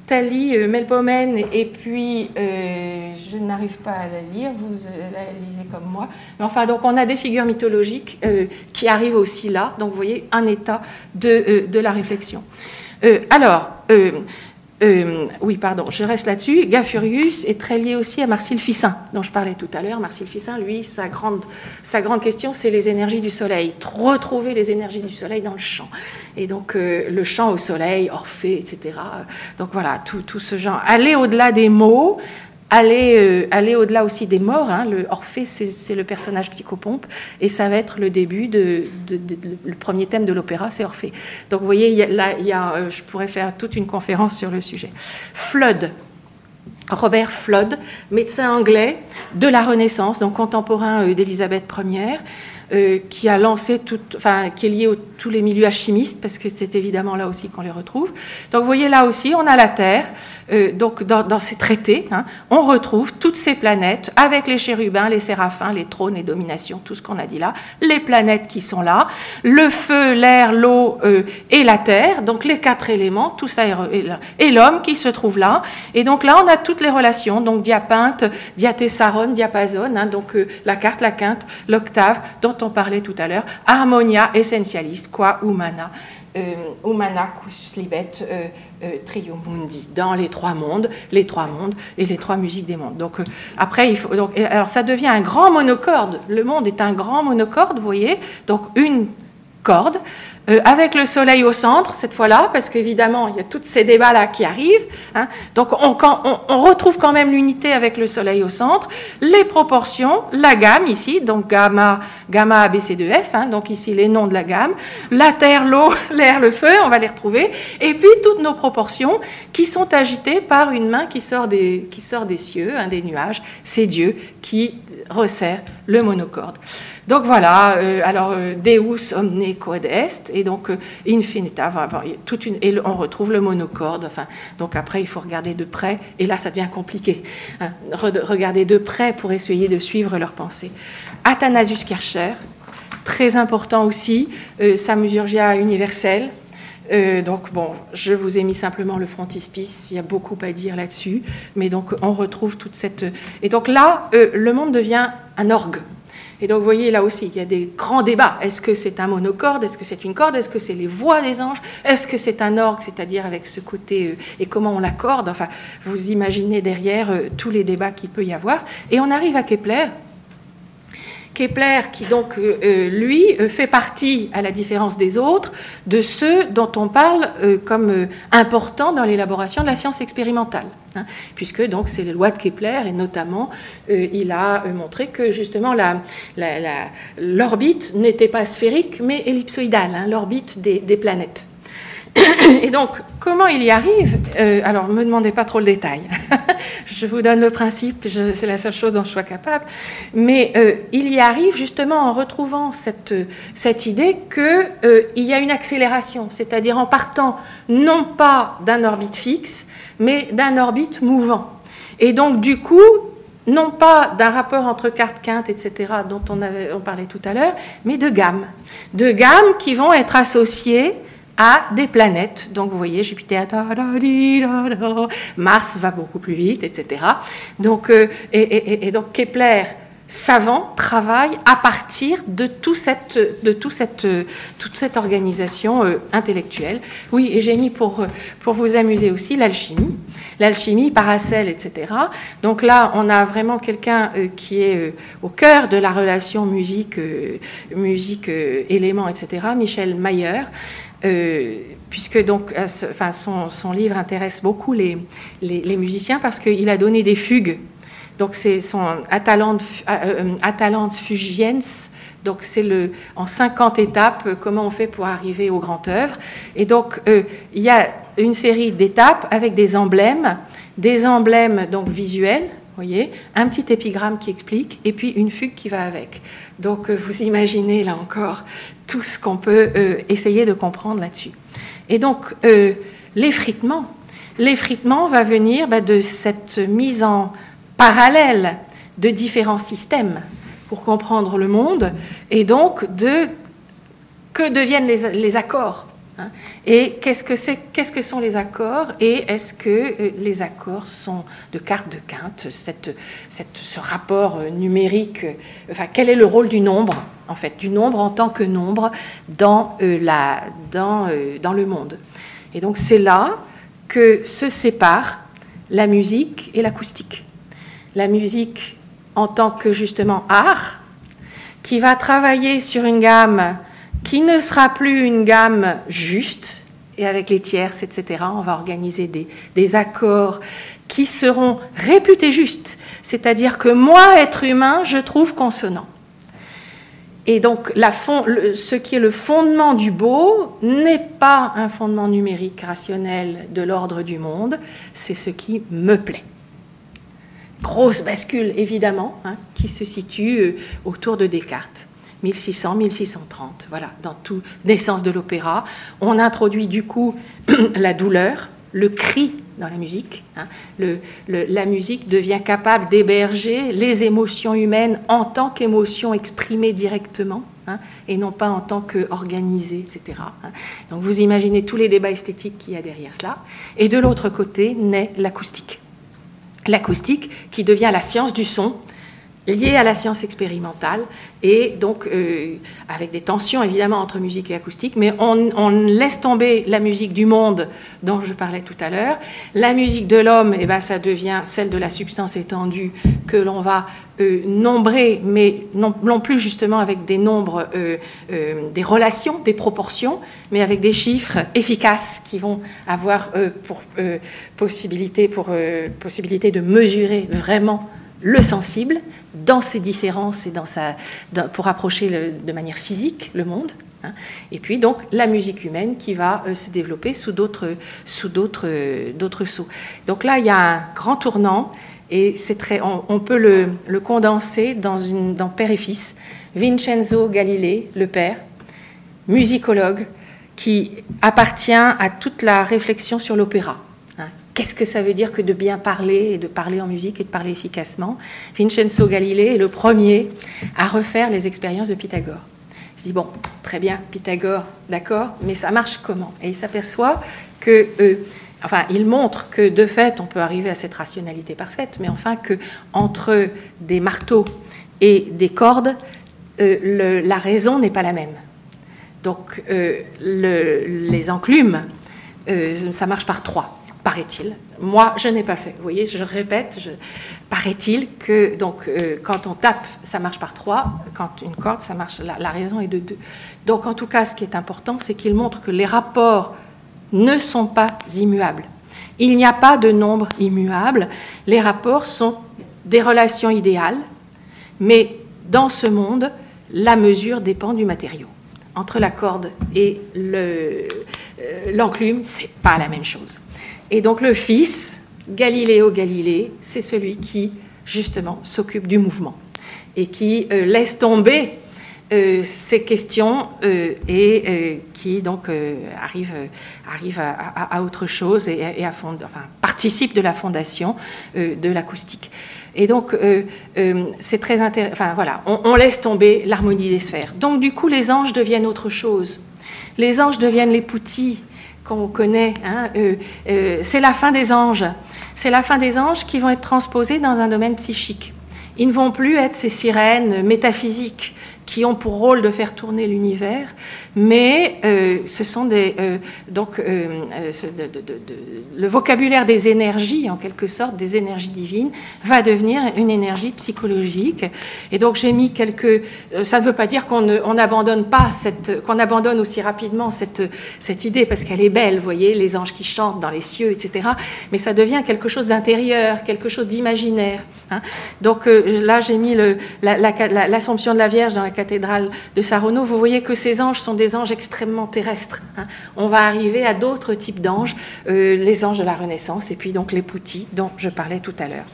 Thalie, Melpomène, et puis je n'arrive pas à la lire, vous la lisez comme moi. Mais enfin, donc on a des figures mythologiques qui arrivent aussi là. Donc vous voyez un état de, de la réflexion. alors, euh, oui, pardon, je reste là-dessus. Gafurius est très lié aussi à Marcille Fissin, dont je parlais tout à l'heure. Marcille Fissin, lui, sa grande, sa grande question, c'est les énergies du soleil. Retrouver les énergies du soleil dans le champ. Et donc, euh, le chant au soleil, Orphée, etc. Donc voilà, tout, tout ce genre. Aller au-delà des mots, aller, euh, aller au-delà aussi des morts. Hein. Le Orphée, c'est le personnage psychopompe, et ça va être le début de, le premier thème de l'opéra, c'est Orphée. Donc vous voyez, là, il y a, euh, je pourrais faire toute une conférence sur le sujet. Flood. Robert Flood, médecin anglais de la Renaissance, donc contemporain euh, d'Élisabeth Ier, qui a lancé tout, enfin, qui est lié à tous les milieux alchimistes, parce que c'est évidemment là aussi qu'on les retrouve. Donc vous voyez là aussi, on a la Terre, euh, donc dans, ces traités, hein, on retrouve toutes ces planètes avec les chérubins, les séraphins, les trônes, les dominations, tout ce qu'on a dit là, les planètes qui sont là, le feu, l'air, l'eau euh, et la terre, donc les quatre éléments, tout ça et l'homme qui se trouve là. Et donc là, on a toutes les relations, donc diapinte, diatessaron, diapason, hein, donc euh, la carte, la quinte, l'octave dont on parlait tout à l'heure, harmonia essentialiste, qua humana. Humana quus libet euh, Mundi, dans les trois mondes, les trois mondes et les trois musiques des mondes. Donc euh, après, alors ça devient un grand monocorde. Le monde est un grand monocorde, vous voyez. Donc une corde euh, avec le soleil au centre, cette fois-là, parce qu'évidemment, il y a tous ces débats-là qui arrivent. Hein. Donc, on, on, retrouve quand même l'unité avec le soleil au centre, les proportions, la gamme ici, donc gamma, gamma A, B, C, D, F, hein, donc ici les noms de la gamme, la terre, l'eau, *laughs* l'air, le feu, on va les retrouver, et puis toutes nos proportions qui sont agitées par une main qui sort des, qui sort des cieux, hein, des nuages, c'est Dieu qui resserre le monocorde. Donc voilà, euh, alors euh, Deus omne quod est, et donc euh, infinita, et on retrouve le monocorde. Enfin, donc après, il faut regarder de près, et là, ça devient compliqué. Hein, regarder de près pour essayer de suivre leurs pensées. Athanasius Kircher, très important aussi, Samusurgia universel. donc bon, je vous ai mis simplement le frontispice, il y a beaucoup à dire là-dessus, mais donc on retrouve toute cette... Et donc là, le monde devient un orgue, et donc, vous voyez, là aussi, il y a des grands débats. Est-ce que c'est un monocorde? Est-ce que c'est une corde? Est-ce que c'est les voix des anges? Est-ce que c'est un orgue, c'est-à-dire avec ce côté, euh, et comment on l'accorde? Enfin, vous imaginez derrière euh, tous les débats qu'il peut y avoir. Et on arrive à Kepler, Kepler, qui donc, euh, euh, lui, euh, fait partie, à la différence des autres, de ceux dont on parle comme importants dans l'élaboration de la science expérimentale. Hein, puisque donc c'est les lois de Kepler, et notamment, il a montré que justement l'orbite n'était pas sphérique, mais ellipsoïdale, hein, l'orbite des, planètes. *coughs* Et donc, comment il y arrive euh, Alors, ne me demandez pas trop le détail. *laughs* je vous donne le principe, c'est la seule chose dont je sois capable. Mais euh, il y arrive justement en retrouvant cette, cette idée qu'il euh, y a une accélération, c'est-à-dire en partant non pas d'un orbite fixe, mais d'un orbite mouvant. Et donc, du coup, non pas d'un rapport entre cartes quintes, etc., dont on, avait, on parlait tout à l'heure, mais de gammes. De gammes qui vont être associées à des planètes. Donc vous voyez, Jupiter, Mars va beaucoup plus vite, etc. Donc, euh, et, donc Kepler savant travaille à partir de, tout cette, de tout cette, toute cette organisation euh, intellectuelle. Oui, et j'ai mis pour, pour vous amuser aussi l'alchimie. L'alchimie, Paracel, etc. Donc là, on a vraiment quelqu'un euh, qui est au cœur de la relation musique, musique élément, etc. Michel Mayer. Euh, puisque donc, enfin, son, livre intéresse beaucoup les, les, musiciens parce qu'il a donné des fugues. Donc c'est son Atalante, euh, Atalante Fugiens, donc c'est le en 50 étapes euh, comment on fait pour arriver aux grandes œuvres. Et donc il y a une série d'étapes avec des emblèmes, des emblèmes donc visuels, voyez, un petit épigramme qui explique, et puis une fugue qui va avec. Donc vous imaginez là encore tout ce qu'on peut euh, essayer de comprendre là-dessus. Et donc, euh, l'effritement, l'effritement va venir bah, de cette mise en parallèle de différents systèmes pour comprendre le monde, et donc de que deviennent les accords Hein. Et qu'est-ce que, qu'est-ce que sont les accords Et est-ce que euh, les accords sont de cartes de quinte, cette, ce rapport euh, numérique euh, Enfin, quel est le rôle du nombre, en fait, du nombre en tant que nombre dans, la, dans, dans le monde Et donc, c'est là que se séparent la musique et l'acoustique. La musique en tant que justement art, qui va travailler sur une gamme qui ne sera plus une gamme juste, et avec les tierces, etc., on va organiser des, accords qui seront réputés justes, c'est-à-dire que moi, être humain, je trouve consonant. Et donc, ce qui est le fondement du beau n'est pas un fondement numérique rationnel de l'ordre du monde, c'est ce qui me plaît. Grosse bascule, évidemment, hein, qui se situe euh, autour de Descartes. 1600, 1630, voilà, dans toute naissance de l'opéra. On introduit du coup *clears throat* la douleur, le cri dans la musique. Hein. la musique devient capable d'héberger les émotions humaines en tant qu'émotions exprimées directement. Hein, et non pas en tant qu'organisées, etc. Donc vous imaginez tous les débats esthétiques qu'il y a derrière cela. Et de l'autre côté naît l'acoustique. L'acoustique qui devient la science du son, lié à la science expérimentale et donc euh, avec des tensions évidemment entre musique et acoustique, mais on, laisse tomber la musique du monde dont je parlais tout à l'heure. La musique de l'homme, et eh ben, ça devient celle de la substance étendue que l'on va euh, nombrer, mais non, plus justement avec des nombres, euh, des relations, des proportions, mais avec des chiffres efficaces qui vont avoir possibilité, pour possibilité de mesurer vraiment le sensible dans ses différences et dans sa, pour approcher de manière physique le monde. Hein. Et puis donc la musique humaine qui va euh, se développer sous d'autres sous d'autres sceaux. Donc là il y a un grand tournant et c'est très on, peut le, le, condenser dans une dans père et fils. Vincenzo Galilei, le père, musicologue, qui appartient à toute la réflexion sur l'opéra qu'est-ce que ça veut dire que de bien parler et de parler en musique et de parler efficacement? Vincenzo Galilei est le premier à refaire les expériences de Pythagore. Il se dit, bon, très bien, Pythagore, d'accord, mais ça marche comment? Et il s'aperçoit que, euh, enfin, il montre que de fait, on peut arriver à cette rationalité parfaite, mais enfin que entre des marteaux et des cordes, euh, la raison n'est pas la même. Donc, euh, les enclumes, ça marche par trois paraît-il. Moi, je n'ai pas fait. Vous voyez, je répète, paraît-il que donc euh, quand on tape, ça marche par trois. Quand une corde, ça marche. La, raison est de deux. Donc, en tout cas, ce qui est important, c'est qu'il montre que les rapports ne sont pas immuables. Il n'y a pas de nombre immuable. Les rapports sont des relations idéales, mais dans ce monde, la mesure dépend du matériau. entre la corde et l'enclume, c'est pas la même chose. Et donc le fils, Galiléo Galilée, c'est celui qui justement s'occupe du mouvement et qui laisse tomber euh, ces questions euh, et euh, qui donc arrive, arrive à, autre chose et, à fond, enfin, participe de la fondation de l'acoustique. Et donc, c'est très intéressant. Enfin, voilà, on, laisse tomber l'harmonie des sphères. Donc, du coup, les anges deviennent autre chose. Les anges deviennent les poutis qu'on connaît. Hein, c'est la fin des anges. C'est la fin des anges qui vont être transposés dans un domaine psychique. Ils ne vont plus être ces sirènes métaphysiques qui ont pour rôle de faire tourner l'univers, mais euh, ce sont des euh, donc euh, le vocabulaire des énergies en quelque sorte des énergies divines va devenir une énergie psychologique et donc j'ai mis quelques ça ne veut pas dire qu'on n'abandonne pas cette qu'on abandonne aussi rapidement cette cette idée parce qu'elle est belle vous voyez les anges qui chantent dans les cieux etc mais ça devient quelque chose d'intérieur quelque chose d'imaginaire hein. donc là j'ai mis l'assomption de la Vierge dans la cathédrale de Saronno vous voyez que ces anges sont des anges extrêmement terrestres. Hein. On va arriver à d'autres types d'anges, euh, les anges de la Renaissance et puis donc les poutis dont je parlais tout à l'heure.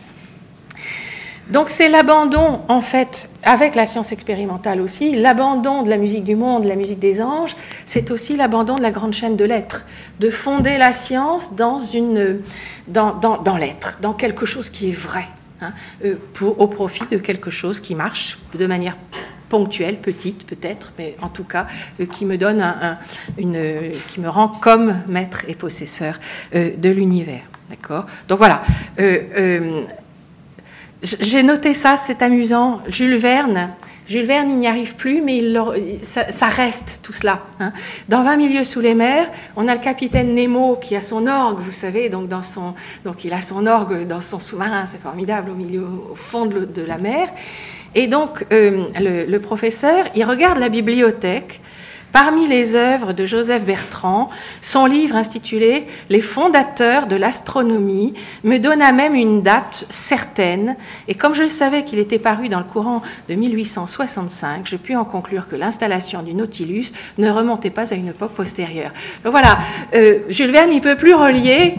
Donc c'est l'abandon, en fait, avec la science expérimentale aussi, l'abandon de la musique du monde, la musique des anges, c'est aussi l'abandon de la grande chaîne de l'être, de fonder la science dans, une, dans, dans, l'être, dans quelque chose qui est vrai, hein, euh, au profit de quelque chose qui marche de manière ponctuelle, petite peut-être, mais en tout cas euh, qui me donne une, qui me rend comme maître et possesseur euh, de l'univers. D'accord? Donc voilà. Euh, j'ai noté ça, c'est amusant. Jules Verne. Jules Verne, il n'y arrive plus, mais ça, reste tout cela. Hein. Dans 20 milieux sous les mers, on a le capitaine Nemo qui a son orgue, vous savez, donc, dans son, donc il a son orgue dans son sous-marin, c'est formidable, au milieu, au fond de la mer. Et donc, euh, le, professeur, il regarde la bibliothèque Parmi les œuvres de Joseph Bertrand, son livre intitulé Les fondateurs de l'astronomie me donna même une date certaine, et comme je savais qu'il était paru dans le courant de 1865, je puis en conclure que l'installation du Nautilus ne remontait pas à une époque postérieure. Donc voilà, euh, Jules Verne, il peut plus relier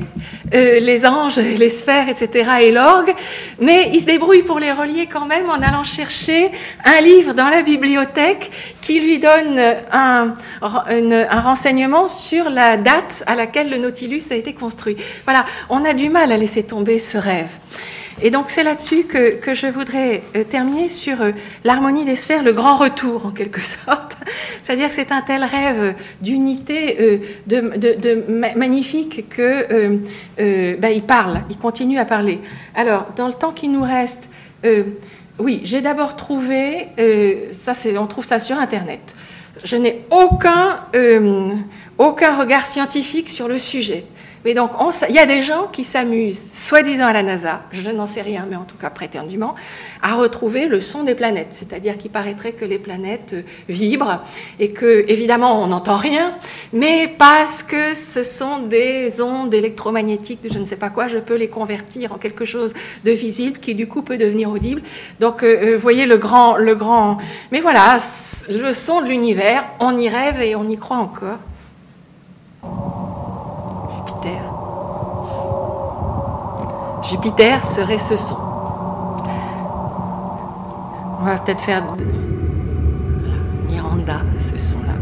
euh, les anges, les sphères, etc., et l'orgue, mais il se débrouille pour les relier quand même en allant chercher un livre dans la bibliothèque qui lui donne un, renseignement sur la date à laquelle le Nautilus a été construit. Voilà, on a du mal à laisser tomber ce rêve. Et donc c'est là-dessus que, je voudrais euh, terminer sur euh, l'harmonie des sphères, le grand retour en quelque *laughs* sorte. C'est-à-dire que c'est un tel rêve d'unité euh, de, magnifique que bah, il parle, il continue à parler. Alors dans le temps qui nous reste, oui, j'ai d'abord trouvé, euh, ça on trouve ça sur Internet. Je n'ai aucun, euh, aucun regard scientifique sur le sujet. Mais donc, il y a des gens qui s'amusent, soi-disant à la NASA, je n'en sais rien, mais en tout cas prétendument, à retrouver le son des planètes. C'est-à-dire qu'il paraîtrait que les planètes euh, vibrent et que, évidemment, on n'entend rien, mais parce que ce sont des ondes électromagnétiques je ne sais pas quoi, je peux les convertir en quelque chose de visible qui, du coup, peut devenir audible. Donc, euh, euh, vous voyez le grand, le grand. Mais voilà, le son de l'univers, on y rêve et on y croit encore. Jupiter serait ce son. On va peut-être faire Miranda, ce son-là.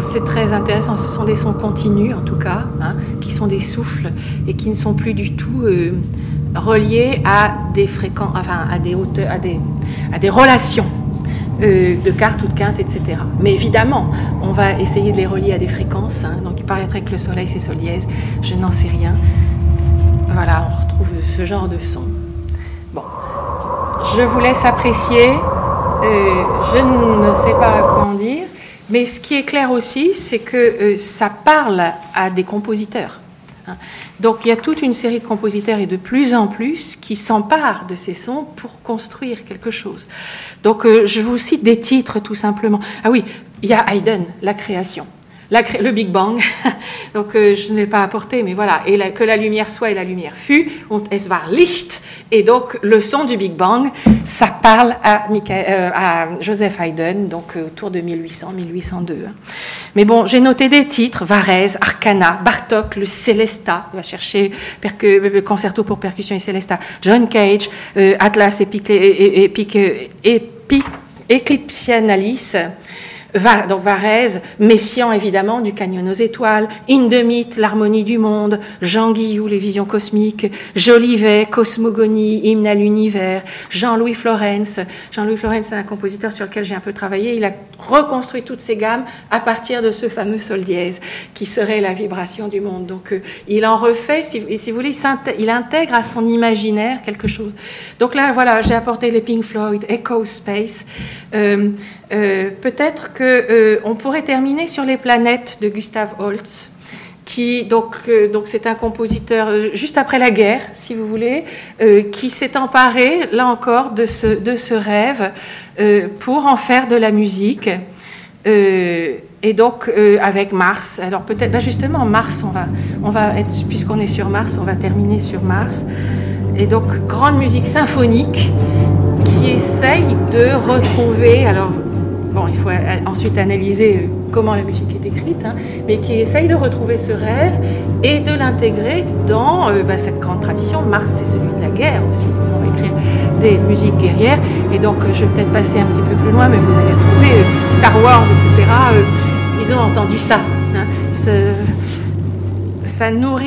C'est très intéressant, ce sont des sons continus en tout cas, hein, qui sont des souffles et qui ne sont plus du tout euh, reliés à des fréquences, enfin à des hauteurs, à des, à des relations. Euh, de cartes ou de quintes, etc. Mais évidemment, on va essayer de les relier à des fréquences. Hein. donc il paraîtrait que le soleil, c'est sol dièse. Je n'en sais rien. Voilà, on retrouve ce genre de son. Bon, je vous laisse apprécier. Euh, je ne sais pas quoi en dire. Mais ce qui est clair aussi, c'est que euh, ça parle à des compositeurs. Hein. Donc il y a toute une série de compositeurs et de plus en plus qui s'emparent de ces sons pour construire quelque chose. Donc euh, je vous cite des titres tout simplement. Ah oui, il y a Haydn, La création. Le Big Bang. *laughs* Donc euh, je ne l'ai pas apporté, mais voilà. Et que la lumière soit et la lumière fut. Und es war Licht. Et donc le son du Big Bang, ça parle à, euh, à Joseph Haydn, donc euh, autour de 1800-1802. Mais bon, j'ai noté des titres Varese, Arcana, Bartok, le Célesta. On va chercher concerto pour percussion et Célesta. John Cage, Atlas Epic, Eclipsianalis donc Varese, Messian évidemment, du Canyon aux étoiles, Indemite, l'harmonie du monde, Jean Guillou, les visions cosmiques, Jolivet, Cosmogonie, hymne à l'univers, Jean-Louis Florence. Jean-Louis Florence, c'est un compositeur sur lequel j'ai un peu travaillé. Il a reconstruit toutes ces gammes à partir de ce fameux sol dièse qui serait la vibration du monde. Donc euh, il en refait, si, si vous voulez, il intègre à son imaginaire quelque chose. Donc là, voilà, j'ai apporté les Pink Floyd, Echo Space. Euh, euh, peut-être que euh, pourrait terminer sur les planètes de Gustav Holst, qui donc euh, donc c'est un compositeur juste après la guerre, si vous voulez, qui s'est emparé là encore de ce de ce rêve pour en faire de la musique. et donc avec Mars, alors peut-être bah, justement Mars, on va on va être puisqu'on est sur Mars, on va terminer sur Mars. Et donc grande musique symphonique qui essaye de retrouver alors bon, il faut ensuite analyser euh, comment la musique est écrite, hein, mais qui essaye de retrouver ce rêve et de l'intégrer dans euh, bah, cette grande tradition. Mars, c'est celui de la guerre aussi. Va écrire des musiques guerrières. Et donc, euh, je vais peut-être passer un petit peu plus loin, mais vous allez retrouver Star Wars, etc. ils ont entendu ça. Hein. ça, ça nourrit.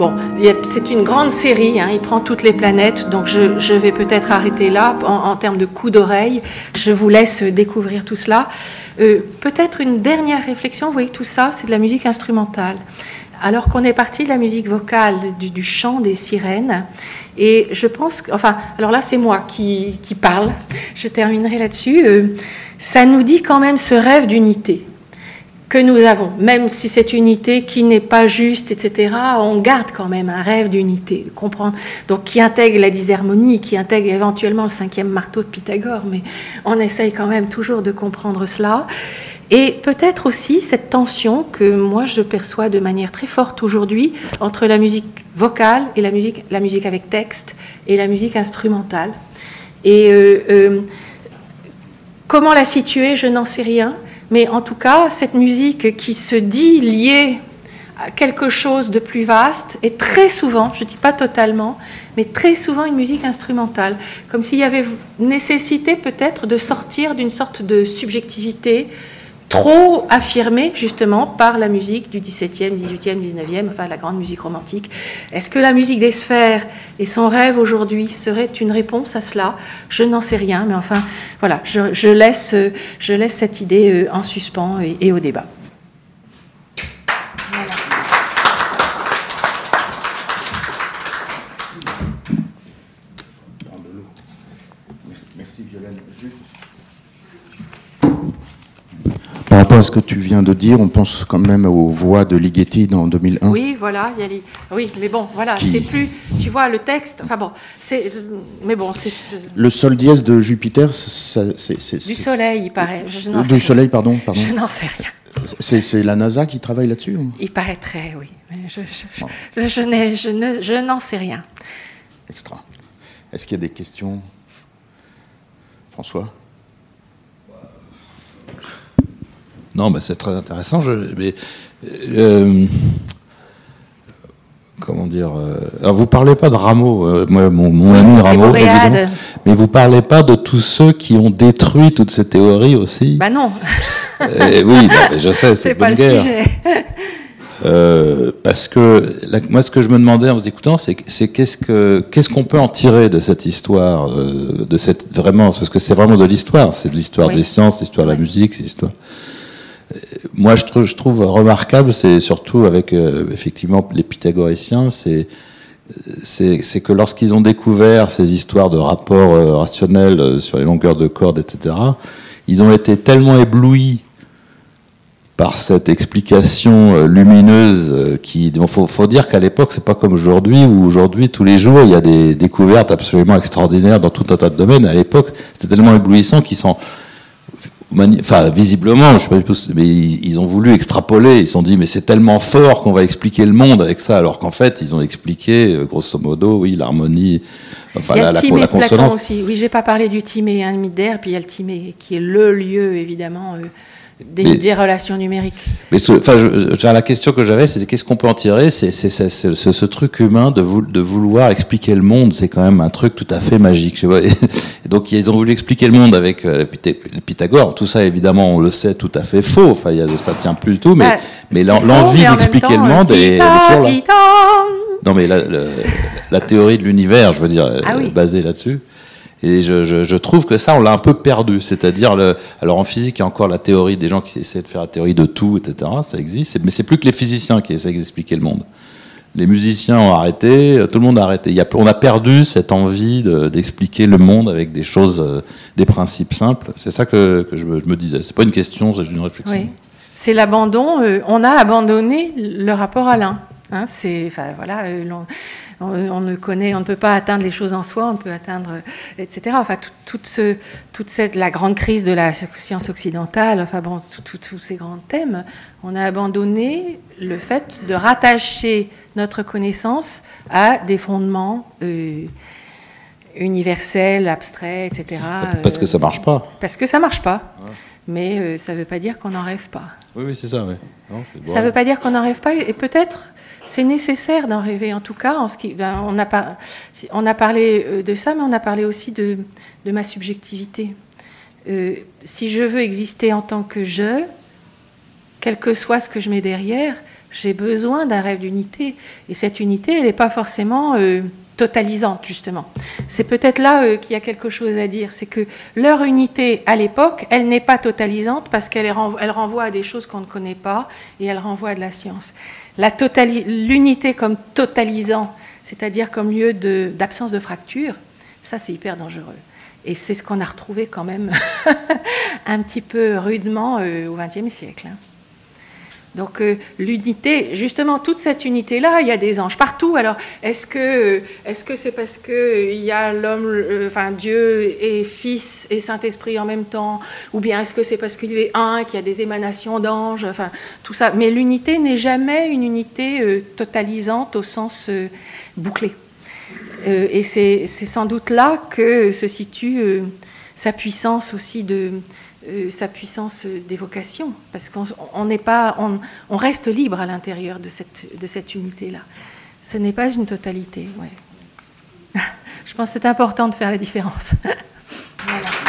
Bon, c'est une grande série, hein, il prend toutes les planètes, donc je, vais peut-être arrêter là en, termes de coup d'oreille. Je vous laisse découvrir tout cela. Euh, peut-être une dernière réflexion, vous voyez, tout ça, c'est de la musique instrumentale. Alors qu'on est parti de la musique vocale, du, chant des sirènes, et je pense que, enfin, alors là c'est moi qui, parle, je terminerai là-dessus, euh, ça nous dit quand même ce rêve d'unité que nous avons, même si cette unité qui n'est pas juste, etc., on garde quand même un rêve d'unité, comprendre, donc qui intègre la disharmonie, qui intègre éventuellement le cinquième marteau de Pythagore, mais on essaye quand même toujours de comprendre cela. Et peut-être aussi cette tension que moi je perçois de manière très forte aujourd'hui entre la musique vocale et la musique, la musique avec texte et la musique instrumentale. Et euh, euh, comment la situer, je n'en sais rien. Mais en tout cas, cette musique qui se dit liée à quelque chose de plus vaste est très souvent, je ne dis pas totalement, mais très souvent une musique instrumentale, comme s'il y avait nécessité peut-être de sortir d'une sorte de subjectivité trop affirmée justement par la musique du XVIIe, XVIIIe, XIXe, enfin la grande musique romantique. Est-ce que la musique des sphères et son rêve aujourd'hui serait une réponse à cela? Je n'en sais rien, mais enfin voilà, je, laisse, je laisse cette idée euh, en suspens et, au débat. Merci Violaine. Par rapport à ce que tu viens de dire, on pense quand même aux voix de Ligeti dans 2001. Oui, voilà, il y a oui, mais bon, voilà, c'est plus, tu vois, le texte. Enfin bon, c'est, mais bon, c'est. Le sol dièse de Jupiter, c'est, du Soleil, il paraît. Je du Soleil, pardon, pardon. Je n'en sais rien. C'est la NASA qui travaille là-dessus Il paraîtrait, oui. Mais je, je, je, je n'en sais rien. Extra. Est-ce qu'il y a des questions? François? Non, c'est très intéressant. Je, mais, euh, comment dire euh, alors Vous parlez pas de Rameau, euh, moi, mon, ami Rameau, évidemment, mais vous parlez pas de tous ceux qui ont détruit toutes ces théories aussi Bah non. oui, bah, je sais, c'est *laughs* pas le sujet. *laughs* Euh, parce que moi, ce que je me demandais en vous écoutant, c'est qu'est-ce que qu'est-ce qu'on peut en tirer de cette histoire, euh, de cette vraiment, parce que c'est vraiment de l'histoire, c'est de l'histoire des sciences, l'histoire de la musique, c'est l'histoire. Euh, moi, je trouve, je trouve remarquable, c'est surtout avec effectivement les pythagoriciens, c'est c'est que lorsqu'ils ont découvert ces histoires de rapports rationnels sur les longueurs de cordes, etc., ils ont été tellement éblouis par cette explication euh, lumineuse euh, qui faut, faut, dire qu'à l'époque c'est pas comme aujourd'hui où aujourd'hui tous les jours il y a des découvertes absolument extraordinaires dans tout un tas de domaines à l'époque c'était tellement éblouissant qu'ils sont enfin visiblement je sais pas mais ils, ont voulu extrapoler. Ils se sont dit mais c'est tellement fort qu'on va expliquer le monde avec ça alors qu'en fait ils ont expliqué euh, grosso modo oui l'harmonie enfin la, la, la, consonance. aussi. Oui j'ai pas parlé du timé un d'air puis il y a le timé qui est le lieu évidemment des, relations numériques. Mais enfin, la question que j'avais, c'était qu'est-ce qu'on peut en tirer C'est ce truc humain de, de, vouloir expliquer le monde. C'est quand même un truc tout à fait magique. Je. Et donc ils ont voulu expliquer le monde avec euh, le Pythagore. Tout ça, évidemment, on le sait, tout à fait faux. Enfin, y a, ça tient plus du tout. Mais, mais l'envie d'expliquer le monde est, toujours là. Non, mais la, la, théorie de l'univers, je veux dire, ah basée là-dessus. Et je, trouve que ça, on l'a un peu perdu. C'est-à-dire, alors en physique, il y a encore la théorie des gens qui essaient de faire la théorie de tout, etc. Ça existe, mais c'est plus que les physiciens qui essaient d'expliquer le monde. Les musiciens ont arrêté, tout le monde a arrêté. On a perdu cette envie d'expliquer le monde avec des choses, euh, des principes simples. C'est ça que, je, me, je, me disais. C'est pas une question, c'est une réflexion. Oui. C'est l'abandon. Euh, on a abandonné le rapport à l'un. Hein, c'est, enfin voilà. Euh, on, ne connaît, on ne peut pas atteindre les choses en soi, on peut atteindre, etc. Enfin, toute ce, toute cette, la grande crise de la science occidentale, enfin bon, tous ces grands thèmes, on a abandonné le fait de rattacher notre connaissance à des fondements euh, universels, abstraits, etc. Parce que ça marche pas. Parce que ça marche pas. Mais euh, ça ne veut pas dire qu'on n'en rêve pas. Oui, oui, c'est ça. ça ne veut pas dire qu'on n'en rêve pas. Et peut-être c'est nécessaire d'en rêver, en tout cas. Ben, on, a parlé euh, de ça, mais on a parlé aussi de, ma subjectivité. Euh, si je veux exister en tant que je, quel que soit ce que je mets derrière, j'ai besoin d'un rêve d'unité. Et cette unité, elle n'est pas forcément euh, totalisante, justement. C'est peut-être là qu'il y a quelque chose à dire. C'est que leur unité, à l'époque, elle n'est pas totalisante parce qu'elle elle renvoie à des choses qu'on ne connaît pas et elle renvoie à de la science l'unité comme totalisant, c'est-à-dire comme lieu d'absence de, fracture, ça c'est hyper dangereux. Et c'est ce qu'on a retrouvé quand même *laughs* un petit peu rudement euh, au XXe siècle. Hein. Donc euh, l'unité, justement, toute cette unité-là, il y a des anges partout. Alors, est-ce que est-ce c'est parce que il y a l'homme, euh, enfin Dieu et Fils et Saint-Esprit en même temps, ou bien est-ce que c'est parce qu'il est un, qu'il y a des émanations d'anges, enfin tout ça. Mais l'unité n'est jamais une unité euh, totalisante au sens bouclé. et c'est sans doute là que se situe sa puissance aussi de euh, sa puissance d'évocation, parce qu'on n'est pas, on, reste libre à l'intérieur de cette, de cette unité-là. Ce n'est pas une totalité. Ouais. *laughs* Je pense que c'est important de faire la différence. *laughs*